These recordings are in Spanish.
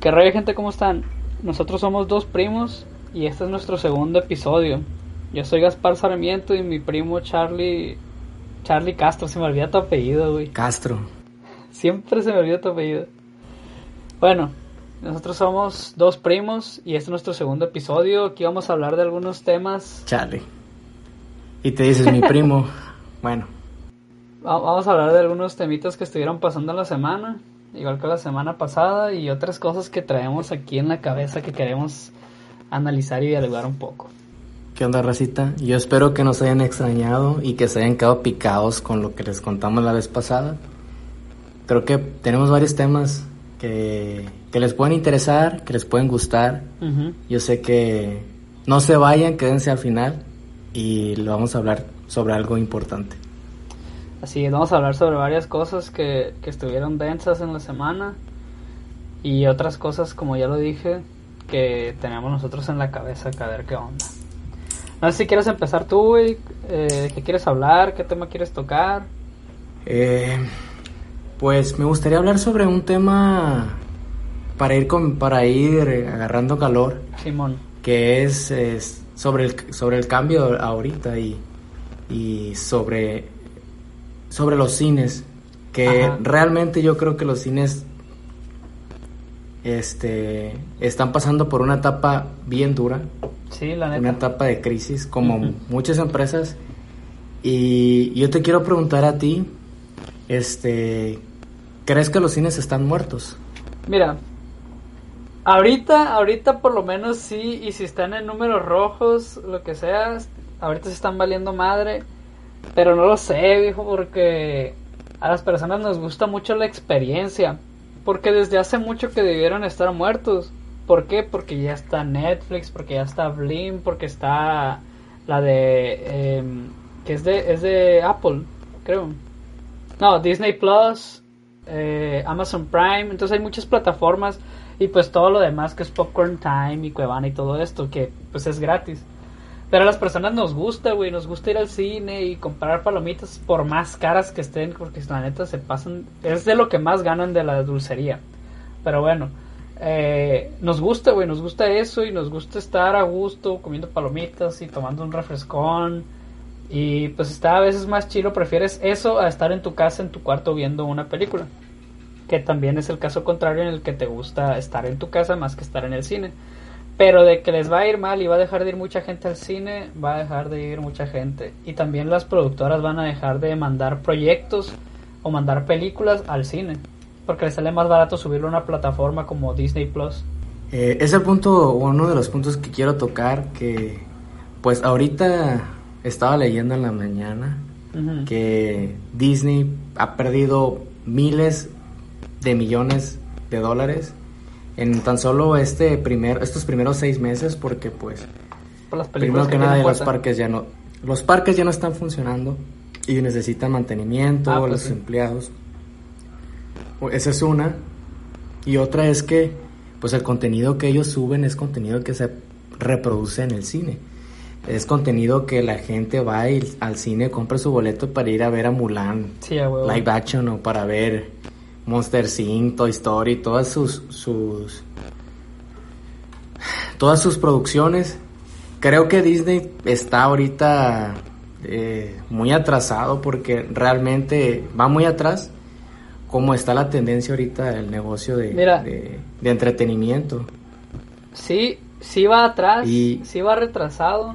¿Qué rollo gente? ¿Cómo están? Nosotros somos dos primos y este es nuestro segundo episodio. Yo soy Gaspar Sarmiento y mi primo Charlie... Charlie Castro, se me olvida tu apellido, güey. Castro. Siempre se me olvida tu apellido. Bueno, nosotros somos dos primos y este es nuestro segundo episodio. Aquí vamos a hablar de algunos temas. Charlie. Y te dices mi primo. bueno. Vamos a hablar de algunos temitas que estuvieron pasando en la semana igual que la semana pasada, y otras cosas que traemos aquí en la cabeza que queremos analizar y dialogar un poco. ¿Qué onda, racita? Yo espero que nos hayan extrañado y que se hayan quedado picados con lo que les contamos la vez pasada. Creo que tenemos varios temas que, que les pueden interesar, que les pueden gustar. Yo sé que no se vayan, quédense al final y lo vamos a hablar sobre algo importante. Así vamos a hablar sobre varias cosas que, que estuvieron densas en la semana y otras cosas, como ya lo dije, que tenemos nosotros en la cabeza que a ver qué onda. No sé si quieres empezar tú, güey. Eh, ¿Qué quieres hablar? ¿Qué tema quieres tocar? Eh, pues me gustaría hablar sobre un tema para ir con, para ir agarrando calor. Simón. Que es, es sobre el sobre el cambio ahorita y, y sobre sobre los cines, que realmente yo creo que los cines este están pasando por una etapa bien dura. Sí, la Una etapa de crisis como muchas empresas. Y yo te quiero preguntar a ti este ¿crees que los cines están muertos? Mira, ahorita ahorita por lo menos sí y si están en números rojos, lo que sea, ahorita se están valiendo madre pero no lo sé, viejo, porque a las personas nos gusta mucho la experiencia. Porque desde hace mucho que debieron estar muertos. ¿Por qué? Porque ya está Netflix, porque ya está Blim, porque está la de... Em, que es de, es de Apple, creo. No, Disney Plus, eh, Amazon Prime. Entonces hay muchas plataformas y pues todo lo demás que es Popcorn Time y Cuevana y todo esto que pues es gratis. Pero a las personas nos gusta, güey, nos gusta ir al cine y comprar palomitas por más caras que estén, porque la neta se pasan, es de lo que más ganan de la dulcería. Pero bueno, eh, nos gusta, güey, nos gusta eso y nos gusta estar a gusto comiendo palomitas y tomando un refrescón. Y pues está a veces más chido, prefieres eso a estar en tu casa, en tu cuarto viendo una película. Que también es el caso contrario en el que te gusta estar en tu casa más que estar en el cine. Pero de que les va a ir mal y va a dejar de ir mucha gente al cine, va a dejar de ir mucha gente. Y también las productoras van a dejar de mandar proyectos o mandar películas al cine. Porque les sale más barato subirlo a una plataforma como Disney Plus. Eh, es el punto, uno de los puntos que quiero tocar, que pues ahorita estaba leyendo en la mañana que Disney ha perdido miles de millones de dólares en tan solo este primer, estos primeros seis meses porque pues primero que, nada los parques ya no los parques ya no están funcionando y necesitan mantenimiento ah, pues los empleados. Esa es una. Y otra es que pues el contenido que ellos suben es contenido que se reproduce en el cine. Es contenido que la gente va al cine compra su boleto para ir a ver a Mulan live action o para ver Monster Inc., Toy Story, todas sus, sus todas sus producciones. Creo que Disney está ahorita eh, muy atrasado porque realmente va muy atrás como está la tendencia ahorita del negocio de, de, entretenimiento. Sí, sí va atrás, y, sí va retrasado,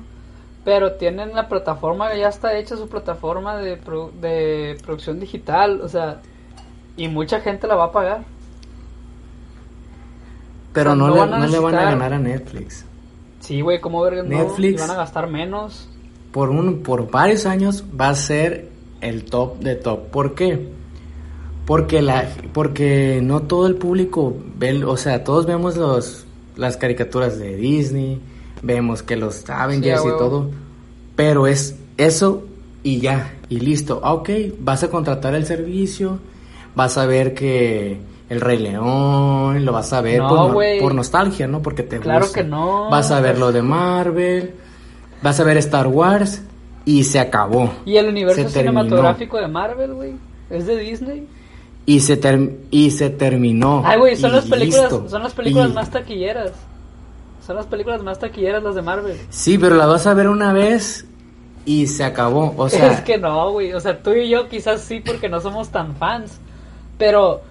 pero tienen la plataforma, ya está hecha su plataforma de, de producción digital, o sea, y mucha gente la va a pagar. Pero no, le, van a ganar a Netflix. Sí, güey, ¿cómo ver Netflix van a gastar menos? Por, un, por varios años va a ser el top de top. ¿Por qué? Porque, la, porque no todo el público ve, o sea, todos vemos los, las caricaturas de Disney, vemos que los Avengers Sí, a y todo, pero es eso y ya, y listo. Ah, Ok, vas a contratar el servicio, vas a ver que el Rey León, lo vas a ver No, por, no- güey. por nostalgia, ¿no? Porque te Claro gusta. que no. Vas a ver lo de Marvel, vas a ver Star Wars y se acabó. Y el universo Se terminó. cinematográfico de Marvel, güey, es de Disney. Y se, ter- y se terminó. Ay, güey, son las películas, listo. son las películas Y- más taquilleras. Son las películas más taquilleras las de Marvel. Sí, pero la vas a ver una vez y se acabó. O sea, es que no, güey. O sea, tú y yo quizás sí porque no somos tan fans. Pero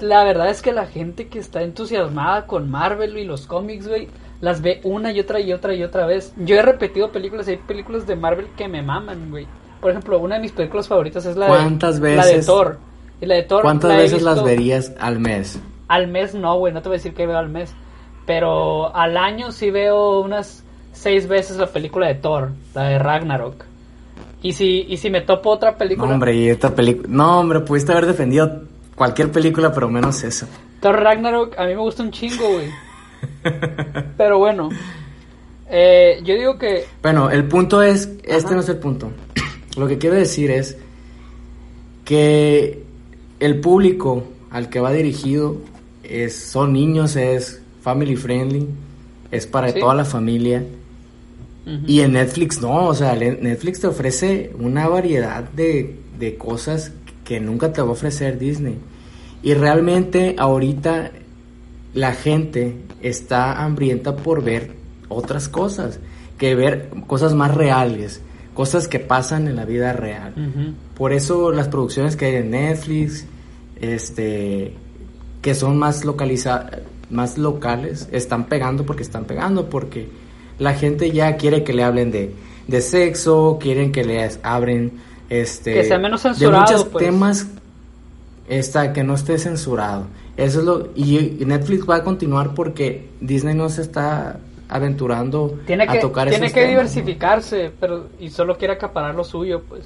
la verdad es que la gente que está entusiasmada con Marvel y los cómics, güey, las ve una y otra y otra y otra vez. Yo he repetido películas, hay películas de Marvel que me maman, güey. Por ejemplo, una de mis películas favoritas es la ¿Cuántas de la de Thor. Y la de Thor ¿cuántas la veces las verías al mes? Al mes no, güey, no te voy a decir que veo al mes. Pero al año sí veo unas seis veces la película de Thor, la de Ragnarok. Y si, y si me topo otra No, película, hombre, y esta película. No, hombre, pudiste haber defendido cualquier película, pero menos esa. Thor Ragnarok a mí me gusta un chingo, güey. Pero bueno, eh, yo digo que Bueno, el punto es. Este no es el punto. Lo que quiero decir es que el público al que va dirigido es, son niños, es family friendly, es para Sí. toda la familia. Y en Netflix no, o sea, Netflix te ofrece una variedad de, de cosas que nunca te va a ofrecer Disney. Y realmente ahorita la gente está hambrienta por ver otras cosas, que ver cosas más reales, cosas que pasan en la vida real. Por eso las producciones que hay en Netflix, este, que son más localizadas, más locales, están pegando porque están pegando, porque la gente ya quiere que le hablen de, de sexo, quieren que les abren, este, Que sea menos de censurado, muchos pues. temas, está, que no esté censurado. Eso es lo, y y Netflix va a continuar porque Disney no se está aventurando Tiene a que, tocar tiene esos que temas, ¿no? diversificarse, pero y solo quiere acaparar lo suyo, pues.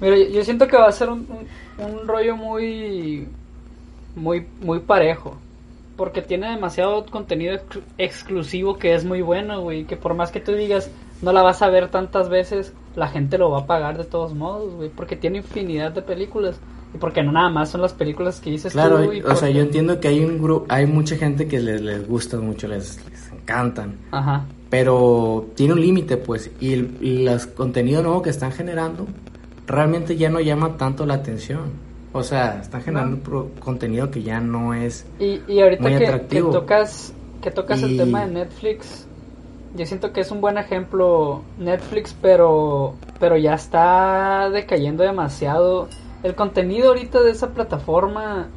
Mira, yo, yo siento que va a ser un, un, un rollo muy, muy, muy parejo, porque tiene demasiado contenido exclu- exclusivo que es muy bueno, güey, que por más que tú digas no la vas a ver tantas veces, la gente lo va a pagar de todos modos, güey, porque tiene infinidad de películas y porque no nada más son las películas que dices Claro, tú. y o sea, yo entiendo que hay un grupo, hay mucha gente que les, les gusta mucho, les, les encantan, Ajá. pero tiene un límite, pues, y, el, y los contenidos nuevos que están generando realmente ya no llama tanto la atención. O sea, están generando pro- contenido que ya no es... Y, y ahorita Muy que, tocas que tocas el tema de Netflix, yo siento que es un buen ejemplo Netflix, pero pero ya está decayendo demasiado. El contenido ahorita de esa plataforma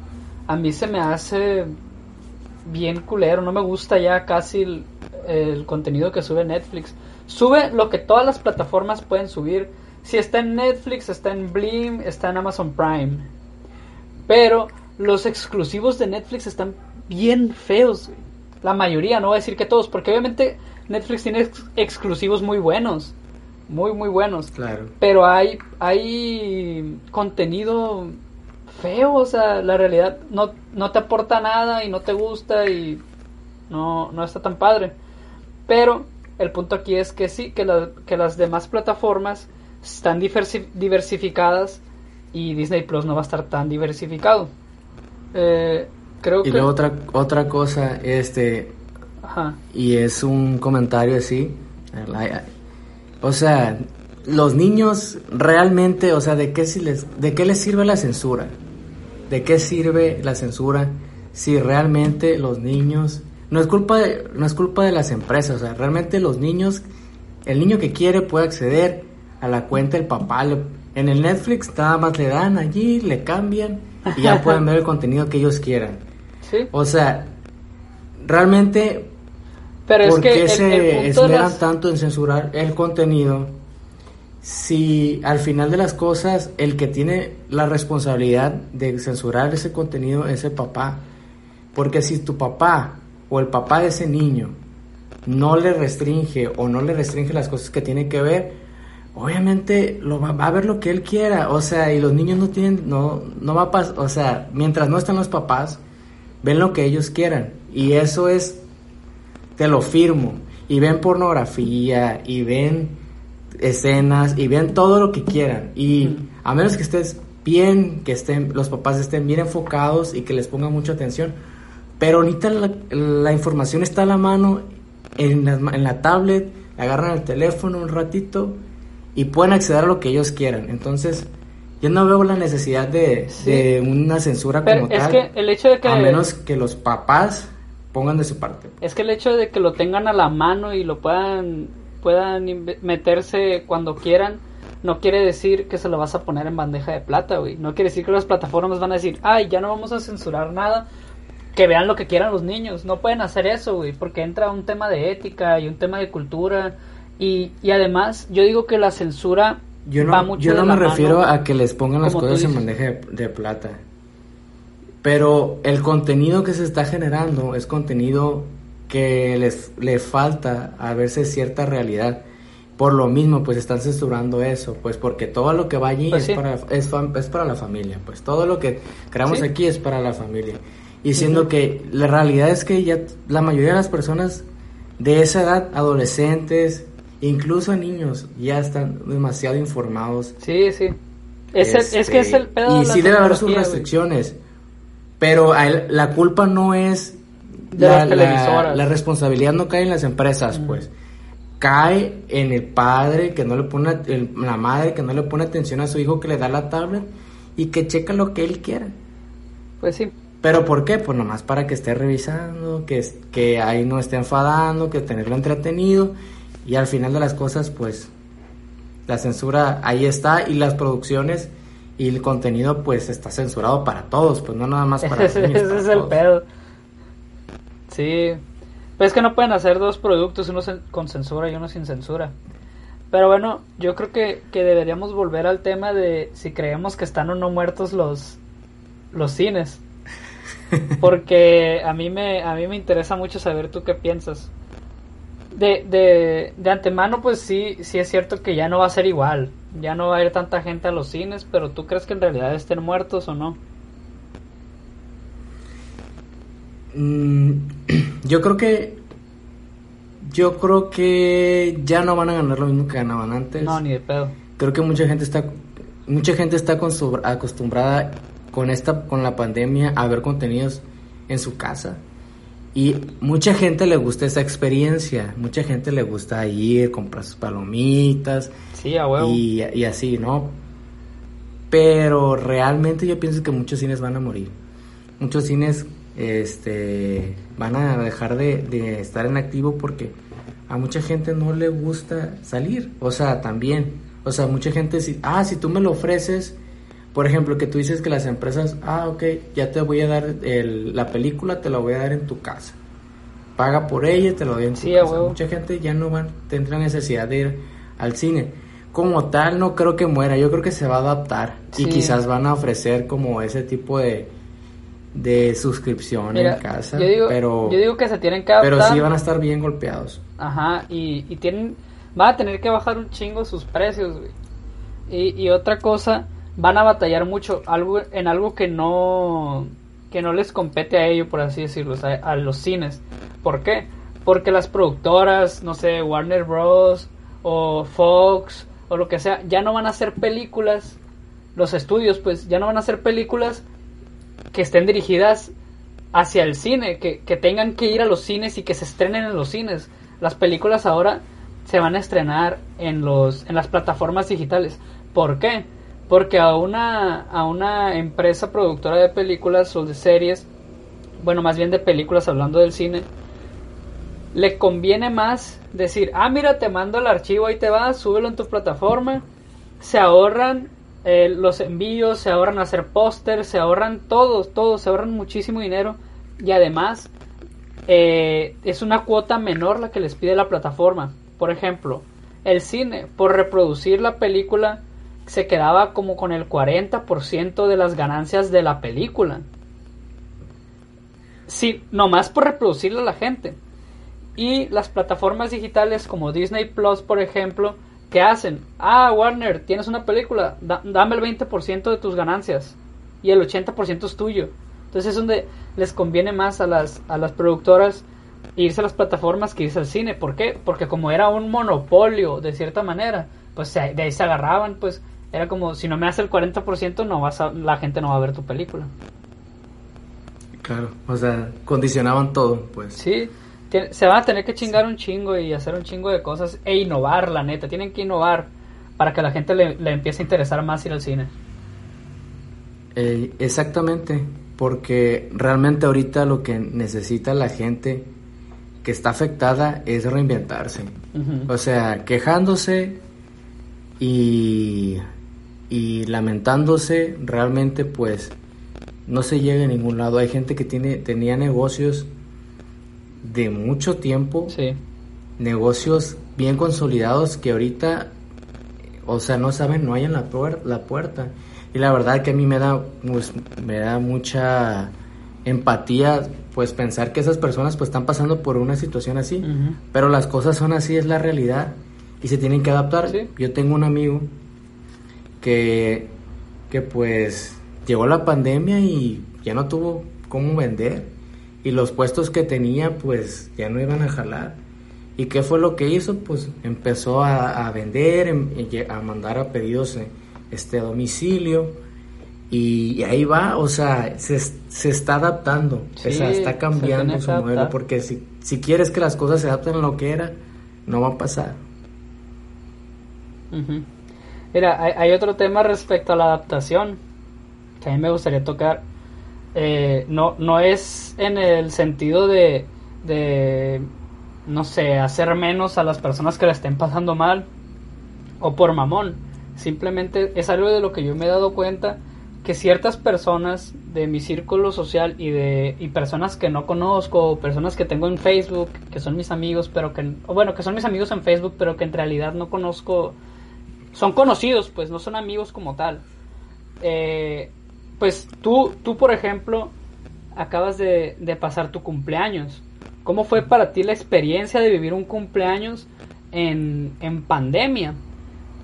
a mí se me hace bien culero, no me gusta ya casi el, el contenido que sube Netflix. Sube lo que todas las plataformas pueden subir. Si está en Netflix, está en Blim, está en Amazon Prime. Pero los exclusivos de Netflix están bien feos, güey. La mayoría, no voy a decir que todos, porque obviamente Netflix tiene ex- exclusivos muy buenos. Muy, muy buenos. Claro. Pero hay, hay contenido feo, o sea, la realidad no, no te aporta nada y no te gusta y no, no está tan padre. Pero el punto aquí es que sí, que, la- que las demás plataformas están diversi- diversificadas y Disney Plus no va a estar tan diversificado. Eh, creo Y que... luego otra, otra cosa, este, Ajá. y es un comentario así, o sea, los niños realmente, o sea, ¿de qué, si les, ¿de qué les sirve la censura? ¿De qué sirve la censura si realmente los niños, no es culpa de, no es culpa de las empresas, o sea, realmente los niños, el niño que quiere puede acceder a la cuenta del papá, en el Netflix nada más le dan allí, le cambian y ya pueden ver el contenido que ellos quieran. Sí. O sea, realmente Pero es ¿Por que qué el- se el esmeran las- tanto en censurar el contenido si al final de las cosas el que tiene la responsabilidad de censurar ese contenido es el papá? Porque si tu papá o el papá de ese niño no le restringe o no le restringe las cosas que tiene que ver, obviamente lo va, va a ver lo que él quiera, o sea, y los niños no tienen, no, no va a pasar, o sea, mientras no están los papás, ven lo que ellos quieran. Y eso es, te lo firmo. Y ven pornografía, y ven escenas, y ven todo lo que quieran. Y a menos que estés bien, que estén, los papás estén bien enfocados y que les pongan mucha atención. Pero ahorita la, la información está a la mano, en la, en la tablet, agarran el teléfono un ratito y pueden acceder a lo que ellos quieran. Entonces, yo no veo la necesidad de, Sí. de una censura Pero como es tal. que el hecho de que A menos que los papás pongan de su parte. es que el hecho de que lo tengan a la mano y lo puedan puedan meterse cuando quieran no quiere decir que se lo vas a poner en bandeja de plata, güey. No quiere decir que las plataformas van a decir, "Ay, ya no vamos a censurar nada." Que vean lo que quieran los niños. No pueden hacer eso, güey, porque entra un tema de ética y un tema de cultura y, y además yo digo que la censura Yo va no, mucho yo no me refiero mano. a que les pongan las cosas en bandeja de, de plata. Pero el contenido que se está generando es contenido que les le falta a veces cierta realidad. Por lo mismo, pues están censurando eso, pues porque todo lo que va allí Pues es, sí. para, es, es para la familia, pues todo lo que creamos Sí. aquí es para la familia. Y siendo que la realidad es que ya la mayoría de las personas de esa edad, adolescentes, incluso niños, ya están demasiado informados. Sí, sí. Es, el- es que Este, es el pedo Y de la sí debe haber sus güey. restricciones, pero a él- la culpa no es... De la, las televisoras. la- la responsabilidad no cae en las empresas, pues. Cae en el padre que no le pone, la madre que no le pone atención a su hijo que le da la tablet y que checa lo que él quiera. Pues sí. ¿Pero por qué? Pues nomás para que esté revisando, que, que ahí no esté enfadando, que tenerlo entretenido. Y al final de las cosas, pues, la censura ahí está y las producciones y el contenido, pues, está censurado para todos, pues no nada más para Ese, niños, ese es el pedo. Sí. Pues es que no pueden hacer dos productos, uno con censura y uno sin censura. Pero bueno, yo creo que, que deberíamos volver al tema de si creemos que están o no muertos los, los cines. Porque a mí me, a mí me interesa mucho saber tú qué piensas. De, de, de antemano, pues sí, sí es cierto que ya no va a ser igual. Ya no va a ir tanta gente a los cines, pero ¿tú crees que en realidad estén muertos o no? Mm, yo creo que yo creo que ya no van a ganar lo mismo que ganaban antes. No, ni de pedo. creo que mucha gente está mucha gente está acostum- acostumbrada con esta con la pandemia a ver contenidos en su casa y mucha gente le gusta esa experiencia mucha gente le gusta ir comprar sus palomitas Sí, a huevo. y, y así no pero realmente yo pienso que muchos cines van a morir. Muchos cines este van a dejar de, de estar en activo porque a mucha gente no le gusta salir. O sea también. O sea mucha gente si ah si tú me lo ofreces por ejemplo que tú dices que las empresas ah ok ya te voy a dar el- la película te la voy a dar en tu casa paga por ella te lo doy en tu Sí, casa huevo. mucha gente ya no van tendrá necesidad de ir al cine como tal no creo que muera yo creo que se va a adaptar y quizás van a ofrecer como ese tipo de de suscripción Mira, en casa yo digo, pero yo digo que se tienen que adaptar. pero sí van a estar bien golpeados Ajá, y, y tienen, van a tener que bajar un chingo sus precios, güey. Y, y otra cosa, van a batallar mucho algo, en algo que no, que no les compete a ellos, por así decirlo, sea, a los cines. ¿Por qué? Porque las productoras, no sé, Warner Bros. o Fox o lo que sea, ya no van a hacer películas, los estudios pues ya no van a hacer películas que estén dirigidas hacia el cine, que, que tengan que ir a los cines y que se estrenen en los cines. Las películas ahora se van a estrenar en los en las plataformas digitales. ¿Por qué? Porque a una a una empresa productora de películas o de series, bueno, más bien de películas hablando del cine, le conviene más decir, "Ah, mira, te mando el archivo, ahí te va, súbelo en tu plataforma." Se ahorran eh, los envíos, se ahorran hacer póster, se ahorran todos, todos, se ahorran muchísimo dinero y además eh, es una cuota menor la que les pide la plataforma. Por ejemplo, el cine, por reproducir la película, se quedaba como con el 40% de las ganancias de la película. Sí, nomás por reproducirla a la gente. Y las plataformas digitales como Disney Plus, por ejemplo, ¿qué hacen? Ah, Warner, tienes una película, da- dame el 20% de tus ganancias y el 80% es tuyo. Entonces es donde les conviene más a las, a las productoras irse a las plataformas que irse al cine. ¿Por qué? Porque como era un monopolio de cierta manera, pues de ahí se agarraban, pues era como si no me hace el 40% no vas a, la gente no va a ver tu película. Claro, o sea, condicionaban todo, pues. Sí, se van a tener que chingar un chingo y hacer un chingo de cosas e innovar, la neta, tienen que innovar para que la gente le, empiece a interesar más ir al cine. Eh, exactamente, porque realmente ahorita lo que necesita la gente que está afectada es reinventarse. O sea, quejándose y, y lamentándose, realmente pues no se llega a ningún lado. Hay gente que tiene, tenía negocios de mucho tiempo, negocios bien consolidados que ahorita, o sea, no saben, no hay en la, la puerta. Y la verdad que a mí me da, pues, me da mucha empatía, pues pensar que esas personas pues están pasando por una situación así, pero las cosas son así, es la realidad y se tienen que adaptar. Yo tengo un amigo que, que pues llegó la pandemia y ya no tuvo cómo vender y los puestos que tenía pues ya no iban a jalar. ¿Y qué fue lo que hizo? Pues empezó a, vender, em, a mandar a pedidos este domicilio y, ahí va, o sea, se, se está adaptando, o sea, está cambiando su modelo porque si, si quieres que las cosas se adapten a lo que era, no va a pasar. Mira, hay, hay otro tema respecto a la adaptación que a mí me gustaría tocar eh, no, no es en el sentido de, de, no sé, hacer menos a las personas que la estén pasando mal o por mamón. Simplemente es algo de lo que yo me he dado cuenta que ciertas personas de mi círculo social y de y personas que no conozco, personas que tengo en Facebook, que son mis amigos, pero que bueno, que son mis amigos en Facebook, pero que en realidad no conozco, son conocidos, pues no son amigos como tal. Eh, pues tú, tú por ejemplo, acabas de, pasar tu cumpleaños. ¿Cómo fue para ti la experiencia de vivir un cumpleaños en, en pandemia?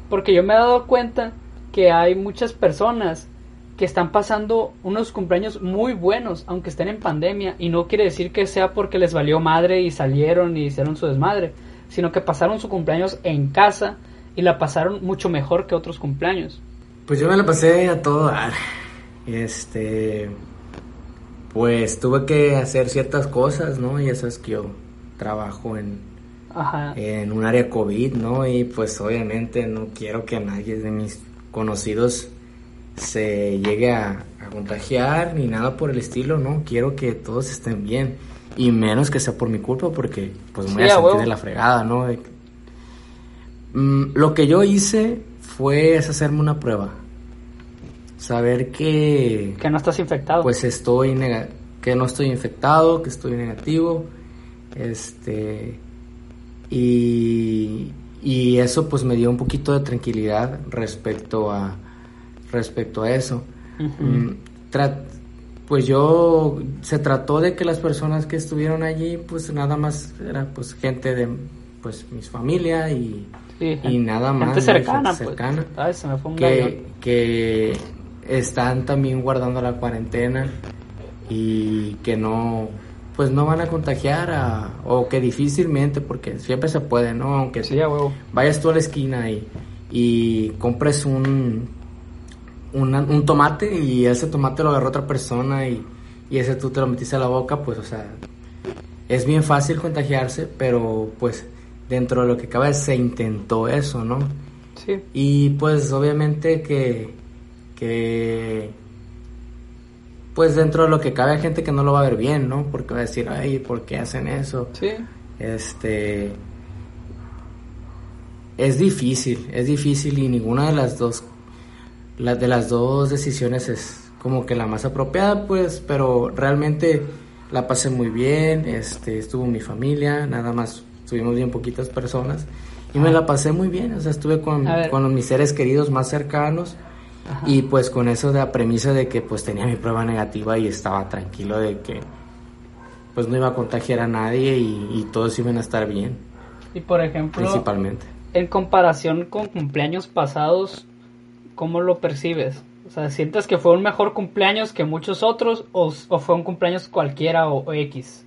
Porque yo me he dado cuenta que hay muchas personas que están pasando unos cumpleaños muy buenos, aunque estén en pandemia, y no quiere decir que sea porque les valió madre y salieron y hicieron su desmadre, sino que pasaron su cumpleaños en casa y la pasaron mucho mejor que otros cumpleaños. Pues yo me la pasé a todo dar. Este, pues tuve que hacer ciertas cosas, ¿no? Y eso es que yo trabajo en, en un área COVID, ¿no? Y pues obviamente no quiero que nadie de mis conocidos se llegue a, contagiar ni nada por el estilo, ¿no? Quiero que todos estén bien. Y menos que sea por mi culpa porque pues me voy a sentir de la fregada, ¿no? Mm, lo que yo hice fue hacerme una prueba saber que... Que no estás infectado. Pues estoy, que no estoy infectado, que estoy negativo, este... Y, y eso pues me dio un poquito de tranquilidad respecto a, respecto a eso. Mm, pues yo se trató de que las personas que estuvieron allí pues nada más era pues gente de pues mis familia y, y nada más gente cercana, pues. Ay, se me fue un que, que están también guardando la cuarentena y que no pues no van a contagiar a, o que difícilmente porque siempre se puede no aunque sí, vayas tú a la esquina y, y compres un, un tomate y ese tomate lo agarró otra persona y, y ese tú te lo metiste a la boca pues o sea es bien fácil contagiarse pero pues dentro de lo que cabe se intentó eso no sí y pues obviamente que que pues dentro de lo que cabe hay gente que no lo va a ver bien, ¿no? Porque va a decir, ay, ¿por qué hacen eso? Sí. Este es difícil, es difícil y ninguna de las dos la, de las dos decisiones es como que la más apropiada, pues, pero realmente la pasé muy bien, este, estuvo mi familia, nada más estuvimos bien poquitas personas y me la pasé muy bien, o sea, estuve con, con mis seres queridos más cercanos y pues con eso de la premisa de que pues tenía mi prueba negativa y estaba tranquilo de que pues no iba a contagiar a nadie y, todos iban a estar bien. Y por ejemplo, principalmente. En comparación con cumpleaños pasados, ¿cómo lo percibes? O sea, ¿sientes que fue un mejor cumpleaños que muchos otros o, fue un cumpleaños cualquiera o, X?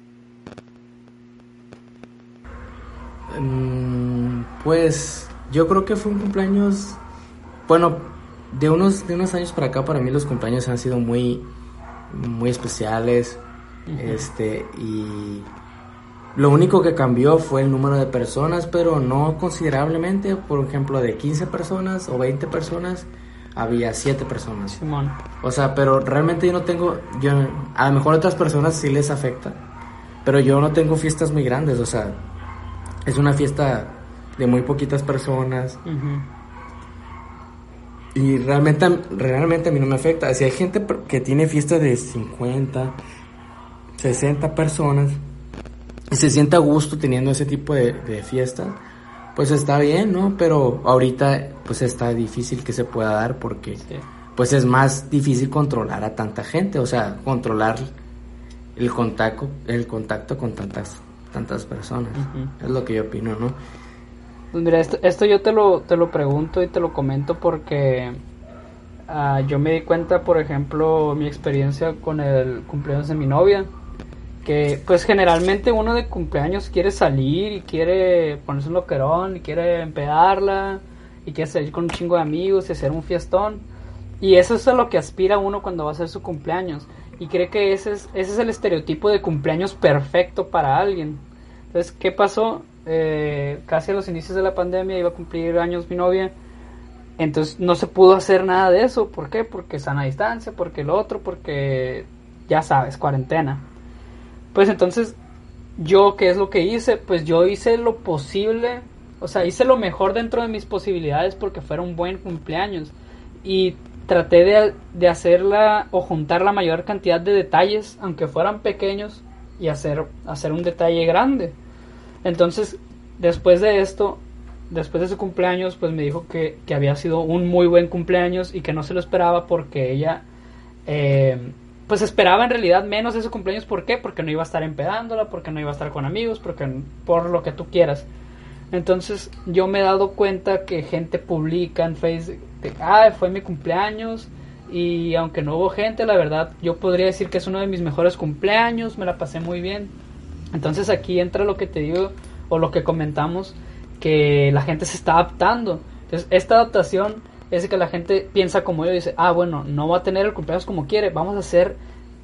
Mm, pues yo creo que fue un cumpleaños, bueno, de unos, de unos años para acá para mí los cumpleaños han sido muy, muy especiales. Este, y lo único que cambió fue el número de personas, pero no considerablemente. Por ejemplo, de 15 personas o 20 personas, había 7 personas. Simón. O sea, pero realmente yo no tengo, yo, a lo mejor a otras personas sí les afecta, pero yo no tengo fiestas muy grandes, o sea, es una fiesta de muy poquitas personas. Y realmente, realmente a mí no me afecta. Si hay gente que tiene fiestas de 50, 60 personas y se siente a gusto teniendo ese tipo de, de fiesta, pues está bien, ¿no? Pero ahorita pues está difícil que se pueda dar porque pues es más difícil controlar a tanta gente, o sea, controlar el contacto, el contacto con tantas tantas personas. Es lo que yo opino, ¿no? Pues mira, esto, esto yo te lo, te lo pregunto y te lo comento porque ah, yo me di cuenta, por ejemplo, mi experiencia con el cumpleaños de mi novia que pues generalmente uno de cumpleaños quiere salir y quiere ponerse un loquerón y quiere empedarla y quiere salir con un chingo de amigos y hacer un fiestón y eso es a lo que aspira uno cuando va a hacer su cumpleaños y cree que ese es, ese es el estereotipo de cumpleaños perfecto para alguien entonces qué pasó eh, casi a los inicios de la pandemia iba a cumplir años mi novia entonces no se pudo hacer nada de eso ¿por qué? porque sana distancia porque el otro porque ya sabes cuarentena pues entonces, yo, ¿qué es lo que hice? Pues yo hice lo posible, o sea, hice lo mejor dentro de mis posibilidades porque fuera un buen cumpleaños. Y traté de, de hacerla o juntar la mayor cantidad de detalles, aunque fueran pequeños, y hacer, hacer un detalle grande. Entonces, después de esto, después de su cumpleaños, pues me dijo que, que había sido un muy buen cumpleaños y que no se lo esperaba porque ella eh, pues esperaba en realidad menos de su cumpleaños. ¿Por qué? Porque no iba a estar empedándola, porque no iba a estar con amigos, porque por lo que tú quieras. Entonces yo me he dado cuenta que gente publica en Facebook, de, ah, fue mi cumpleaños y aunque no hubo gente, la verdad yo podría decir que es uno de mis mejores cumpleaños, me la pasé muy bien. Entonces aquí entra lo que te digo o lo que comentamos, que la gente se está adaptando. Entonces esta adaptación es que la gente piensa como yo dice, ah, bueno, no va a tener el cumpleaños como quiere, vamos a hacer,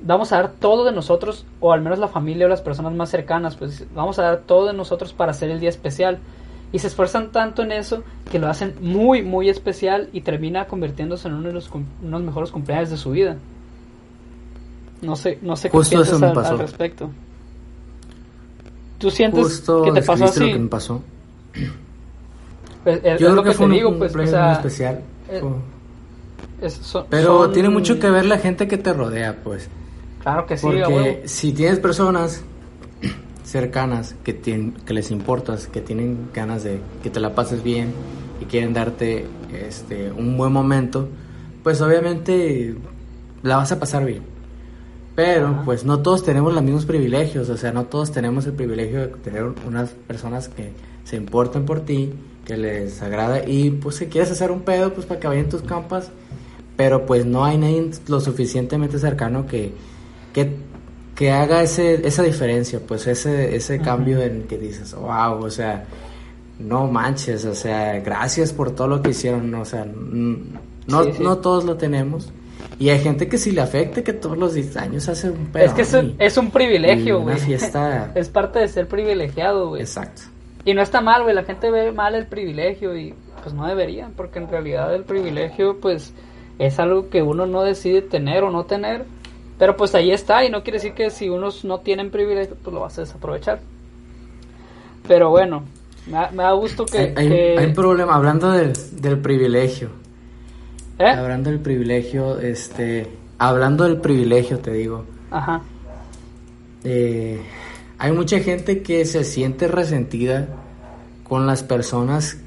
vamos a dar todo de nosotros, o al menos la familia o las personas más cercanas, pues vamos a dar todo de nosotros para hacer el día especial. Y se esfuerzan tanto en eso que lo hacen muy, muy especial y termina convirtiéndose en uno de los, unos mejores cumpleaños de su vida. No sé, no sé qué piensas al, respecto. ¿Tú sientes que te pasó así? Lo que me pasó. Pues, Yo creo que, fue un, digo, pues, muy especial. Eh, Pero tiene mucho que ver la gente que te rodea, pues. Claro que sí. Porque si tienes personas cercanas que, que les importas, que tienen ganas de que te la pases bien y quieren darte este, un buen momento, pues obviamente la vas a pasar bien. Pero pues no todos tenemos los mismos privilegios, o sea, no todos tenemos el privilegio de tener unas personas que se importan por ti que les agrada. Y pues si quieres hacer un pedo pues para que vayan tus campas pero pues no hay nadie lo suficientemente cercano que que, haga ese esa diferencia pues ese ese cambio en que dices wow o sea no manches o sea gracias por todo lo que hicieron o sea no no todos lo tenemos. Y hay gente que si le afecta que todos los años hace un pedo es que es, un privilegio güey. fiesta. Es parte de ser privilegiado güey. Exacto. Y no está mal, güey, la gente ve mal el privilegio y pues no debería, porque en realidad el privilegio pues es algo que uno no decide tener o no tener, pero pues ahí está y no quiere decir que si unos no tienen privilegio pues lo vas a desaprovechar. Pero bueno, me da, gusto que hay, un problema, hablando del, privilegio. ¿Eh? Hablando del privilegio, este, hablando del privilegio te digo. Ajá. Eh, hay mucha gente que se siente resentida con las personas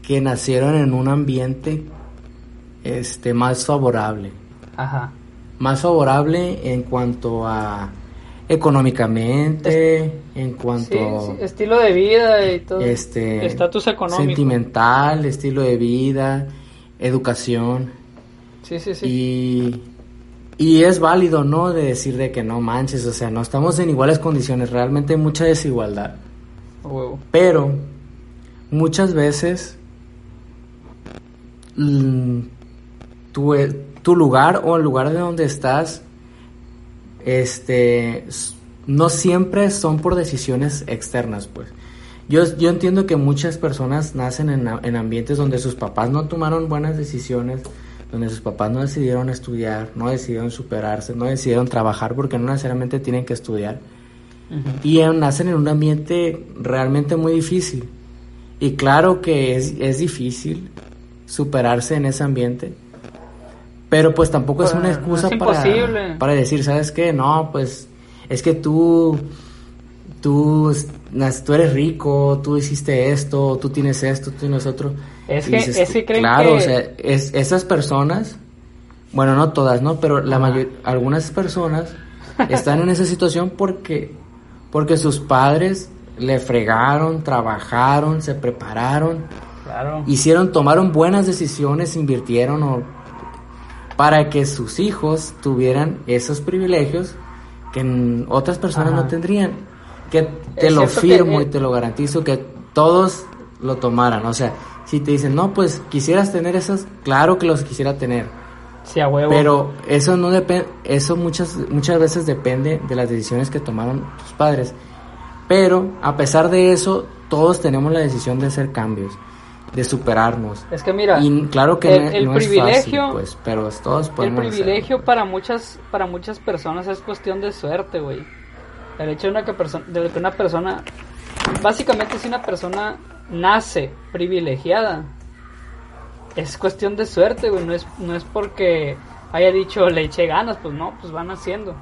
que nacieron en un ambiente este más favorable. Ajá. Más favorable en cuanto a económicamente, en cuanto sí, estilo de vida y todo. Este estatus económico. Sentimental, estilo de vida, educación. Sí, sí, sí. Y, y es válido, ¿no? De decir de que no manches, o sea, no estamos en iguales condiciones, realmente hay mucha desigualdad. Huevo. Pero muchas veces mm, tu, lugar o el lugar de donde estás, este, no siempre son por decisiones externas, pues. Yo, yo entiendo que muchas personas nacen en, en ambientes donde sus papás no tomaron buenas decisiones, donde sus papás no decidieron estudiar, no decidieron superarse, no decidieron trabajar porque no necesariamente tienen que estudiar y nacen en un ambiente realmente muy difícil. Y claro que es, es difícil superarse en ese ambiente, pero pues tampoco es una no excusa es para, para decir, ¿sabes qué? No, pues es que tú, tú, tú eres rico, tú hiciste esto, tú tienes esto, tú tienes otro. Es que- dices, es que creen claro, que- o sea, es, esas personas, bueno, no todas, ¿no? Pero la mayor, algunas personas están en esa situación porque, porque sus padres le fregaron, trabajaron, se prepararon, Claro. hicieron, tomaron buenas decisiones, invirtieron o- para que sus hijos tuvieran esos privilegios que otras personas Ajá. no tendrían. Que te Es lo que, firmo eh, y te lo garantizo que todos lo tomaran. O sea, si te dicen, no, pues quisieras tener esas, claro que los quisiera tener. Sí, a huevo. Pero eso no depende, eso muchas, muchas veces depende de las decisiones que tomaron tus padres. Pero a pesar de eso, todos tenemos la decisión de hacer cambios, de superarnos. es que mira, Y claro que el, el no es privilegio, fácil, pues, pero todos el podemos privilegio para muchas, para muchas personas es cuestión de suerte, güey. El hecho de, una que, perso- de que una persona, básicamente si una persona nace privilegiada, es cuestión de suerte, güey. No es, no es porque haya dicho le eché ganas, pues no, pues van haciendo.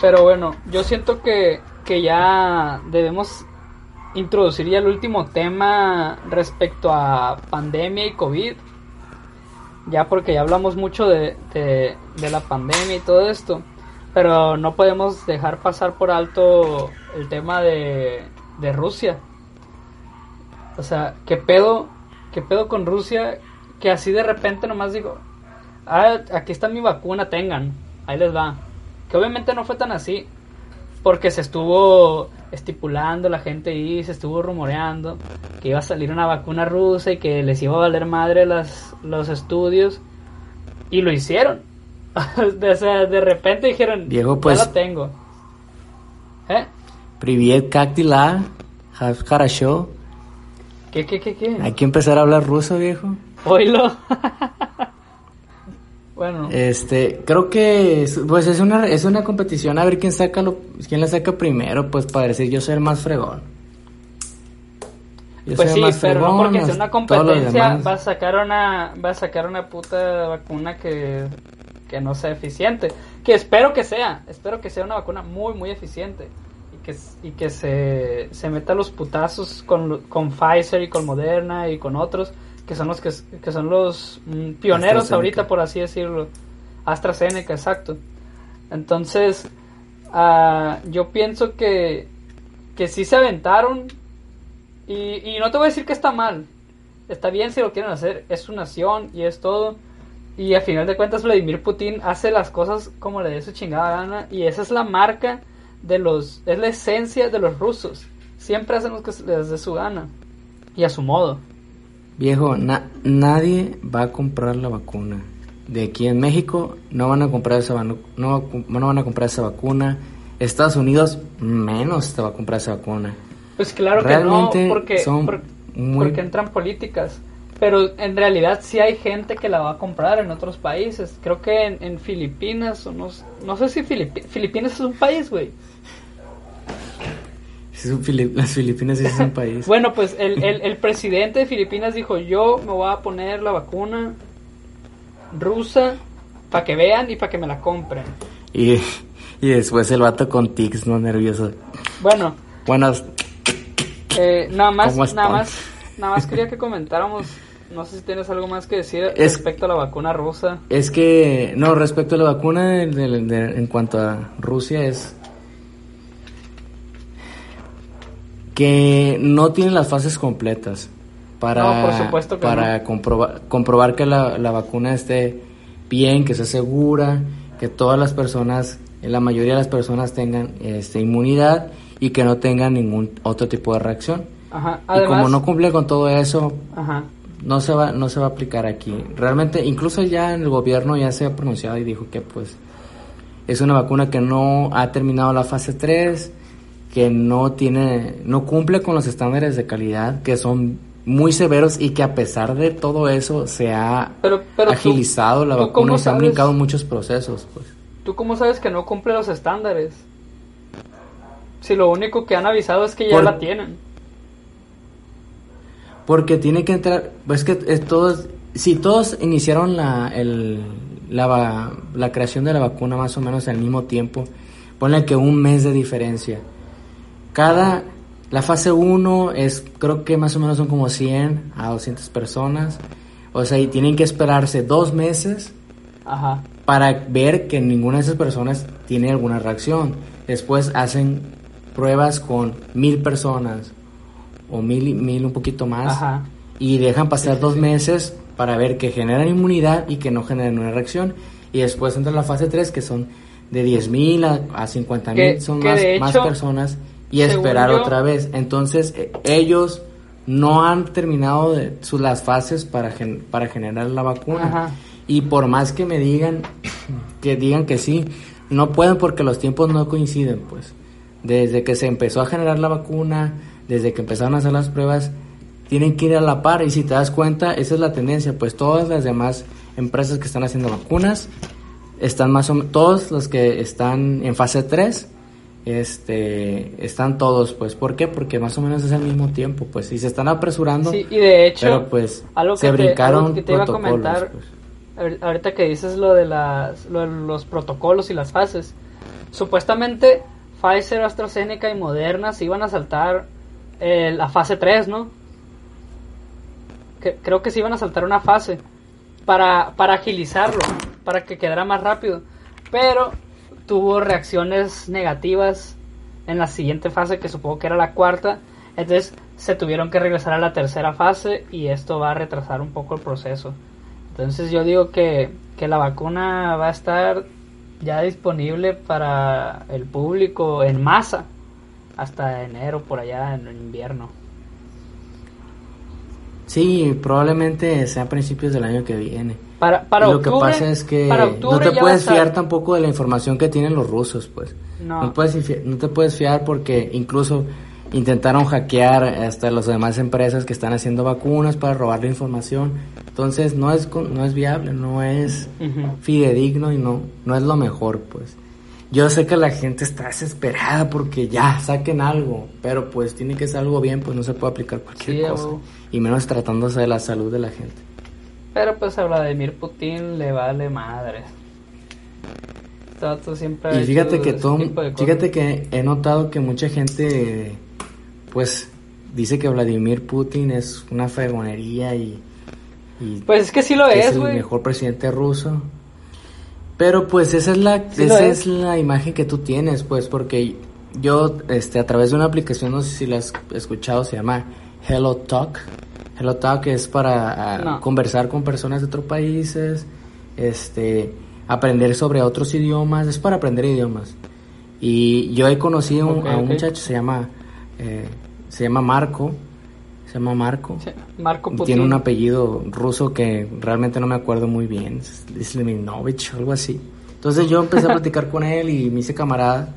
Pero bueno, yo siento que, que ya debemos introducir ya el último tema respecto a pandemia y COVID. Ya porque ya hablamos mucho de, de, de la pandemia y todo esto. Pero no podemos dejar pasar por alto el tema de, de Rusia. O sea, ¿qué pedo, ¿qué pedo con Rusia? Que así de repente nomás digo, ah, aquí está mi vacuna, tengan, ahí les va. Que obviamente no fue tan así, porque se estuvo estipulando la gente y se estuvo rumoreando que iba a salir una vacuna rusa y que les iba a valer madre las, los estudios, y lo hicieron. o sea, de repente dijeron, Viejo, ya pues- la tengo. ¿Eh? Privet Harasho. ¿Qué, qué, qué, qué? Hay que empezar a hablar ruso, viejo. Oílo. bueno, Este, creo que es- pues es una es una competición a ver quién saca lo, quién la saca primero, pues para decir yo soy el más fregón. Yo pues sí, más pero no porque sea una competencia va a sacar una va a sacar una puta vacuna que, que no sea eficiente. Que espero que sea, espero que sea una vacuna muy muy eficiente y que y que se, se meta los putazos con, con Pfizer y con Moderna y con otros que son los que, que son los mm, pioneros ahorita por así decirlo. AstraZeneca, exacto. Entonces, ah, yo pienso que que sí se aventaron y, y no te voy a decir que está mal. Está bien si lo quieren hacer. Es su nación y es todo. Y a final de cuentas Vladimir Putin hace las cosas como le dé su chingada gana. Y esa es la marca de los... Es la esencia de los rusos. Siempre hacen lo que les dé su gana. Y a su modo. Viejo, na- nadie va a comprar la vacuna. De aquí en México no van a comprar esa no, no van a comprar esa vacuna. Estados Unidos menos te va a comprar esa vacuna. Pues claro Realmente que no, porque, son por- muy- porque entran políticas. Pero en realidad sí hay gente que la va a comprar en otros países. Creo que en, en Filipinas, o no, no sé si Filipi- Filipinas es un país, güey. Las Filipinas sí es un país. Bueno, pues el, el, el presidente de Filipinas dijo, yo me voy a poner la vacuna rusa para que vean y para que me la compren. Y, y después el vato con tics, no nervioso. Bueno, Buenas. eh, nada más, ¿Cómo nada más, nada más quería que comentáramos, no sé si tienes algo más que decir Es- respecto a la vacuna rusa. Es que, no, respecto a la vacuna de- de- de- en cuanto a Rusia es que no tiene las fases completas. para, No, por supuesto que para comprobar, comprobar que la, la vacuna esté bien, que sea segura, que todas las personas, la mayoría de las personas tengan este, inmunidad y que no tengan ningún otro tipo de reacción. Ajá. y como no cumple con todo eso, Ajá. no se va no se va a aplicar aquí. Realmente incluso ya en el gobierno ya se ha pronunciado y dijo que pues es una vacuna que no ha terminado la fase 3, que no tiene no cumple con los estándares de calidad que son muy severos y que a pesar de todo eso se ha Pero- pero tú- agilizado la ¿tú vacuna y se han brincado muchos procesos, pues. ¿Tú cómo sabes que no cumple los estándares? Si lo único que han avisado es que ya Por- la tienen. Porque tiene que entrar, pues que es todos, si todos iniciaron la, el, la, la creación de la vacuna más o menos al mismo tiempo, ponle que un mes de diferencia. Cada, la fase 1 es, creo que más o menos son como 100 a 200 personas. O sea, y tienen que esperarse dos meses Ajá. para ver que ninguna de esas personas tiene alguna reacción. Después hacen pruebas con mil personas o mil, mil un poquito más Ajá. y dejan pasar dos meses para ver que generan inmunidad y que no generan una reacción. Y después entra la fase 3 que son de 10.000 a, a 50.000, Que- son más, personas y según esperar yo- otra vez. Entonces eh, ellos no han terminado de, sus, las fases para, gen- para generar la vacuna. Ajá. Y por más que me digan que digan que sí, no pueden porque los tiempos no coinciden, pues. Desde que se empezó a generar la vacuna, desde que empezaron a hacer las pruebas, tienen que ir a la par y si te das cuenta, esa es la tendencia, pues todas las demás empresas que están haciendo vacunas están más o menos todos los que están en fase 3 este están todos, pues ¿por qué? Porque más o menos es al mismo tiempo, pues y se están apresurando. Sí, y de hecho, pero pues algo se que te- brincaron algo que te iba a comentar, pues. ahor- ahorita que dices lo de, las, lo de los protocolos y las fases, supuestamente Pfizer, AstraZeneca y Moderna se iban a saltar eh, la fase 3, ¿no? Que- creo que se iban a saltar una fase para, para agilizarlo, para que quedara más rápido, pero tuvo reacciones negativas en la siguiente fase, que supongo que era la cuarta, entonces se tuvieron que regresar a la tercera fase y esto va a retrasar un poco el proceso. Entonces yo digo que, que la vacuna va a estar ya disponible para el público en masa hasta enero por allá en invierno. Sí, probablemente sea a principios del año que viene. Para, lo que pasa es que para no te puedes a fiar tampoco de la información que tienen los rusos, pues. No. puedes fi- no te puedes fiar porque incluso intentaron hackear hasta las demás empresas que están haciendo vacunas para robar la información. Entonces no es no es viable, no es Ujú. fidedigno y no no es lo mejor, pues. Yo sé que la gente está desesperada porque ya saquen algo, pero pues tiene que ser algo bien, pues no se puede aplicar cualquier Sí, cosa. Y menos tratándose de la salud de la gente. Pero pues a Vladimir Putin le vale madre. Este vato siempre ha Y hecho fíjate que cosas. fíjate que he notado que mucha gente, pues, dice que Vladimir Putin es una fregonería y, y Pues es que sí lo que es es, el mejor presidente ruso. Pero pues esa es la, Sí esa es. es la imagen que tú tienes, pues, porque yo, este, a través de una aplicación, no sé si la has escuchado, se llama Hello Talk. Hello Talk es para ah, No. conversar con personas de otros países, este, aprender sobre otros idiomas, es para aprender idiomas. Y yo he conocido a un muchacho, se llama, eh, se llama Marco, se llama Marco. Marco Putin. Tiene un apellido ruso que realmente no me acuerdo muy bien, es Sliminovich algo así. Entonces yo empecé a platicar con él y me hice camarada,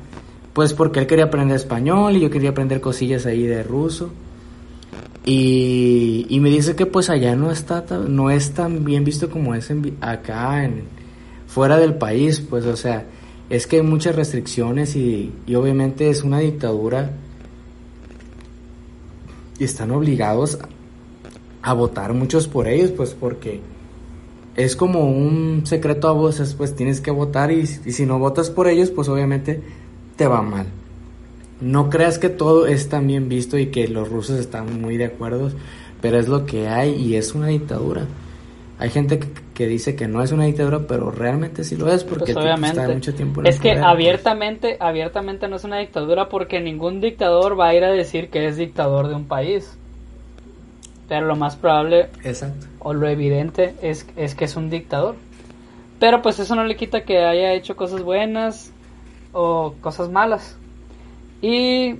pues porque él quería aprender español y yo quería aprender cosillas ahí de ruso. Y, me dice que pues allá no está no es tan bien visto como es en acá en fuera del país, pues o sea, es que hay muchas restricciones y, y obviamente es una dictadura y están obligados a votar muchos por ellos, pues porque es como un secreto a voces, pues tienes que votar y, y si no votas por ellos, pues obviamente te va mal. No creas que todo es tan bien visto y que los rusos están muy de acuerdo, pero es lo que hay y es una dictadura. Hay gente que, que dice que no es una dictadura, pero realmente sí lo es porque Pues obviamente. está mucho tiempo en el es que poder, pues. abiertamente, abiertamente no es una dictadura porque ningún dictador va a ir a decir que es dictador de un país. Pero lo más probable Exacto. o lo evidente es, es que es un dictador. Pero pues eso no le quita que haya hecho cosas buenas o cosas malas. Y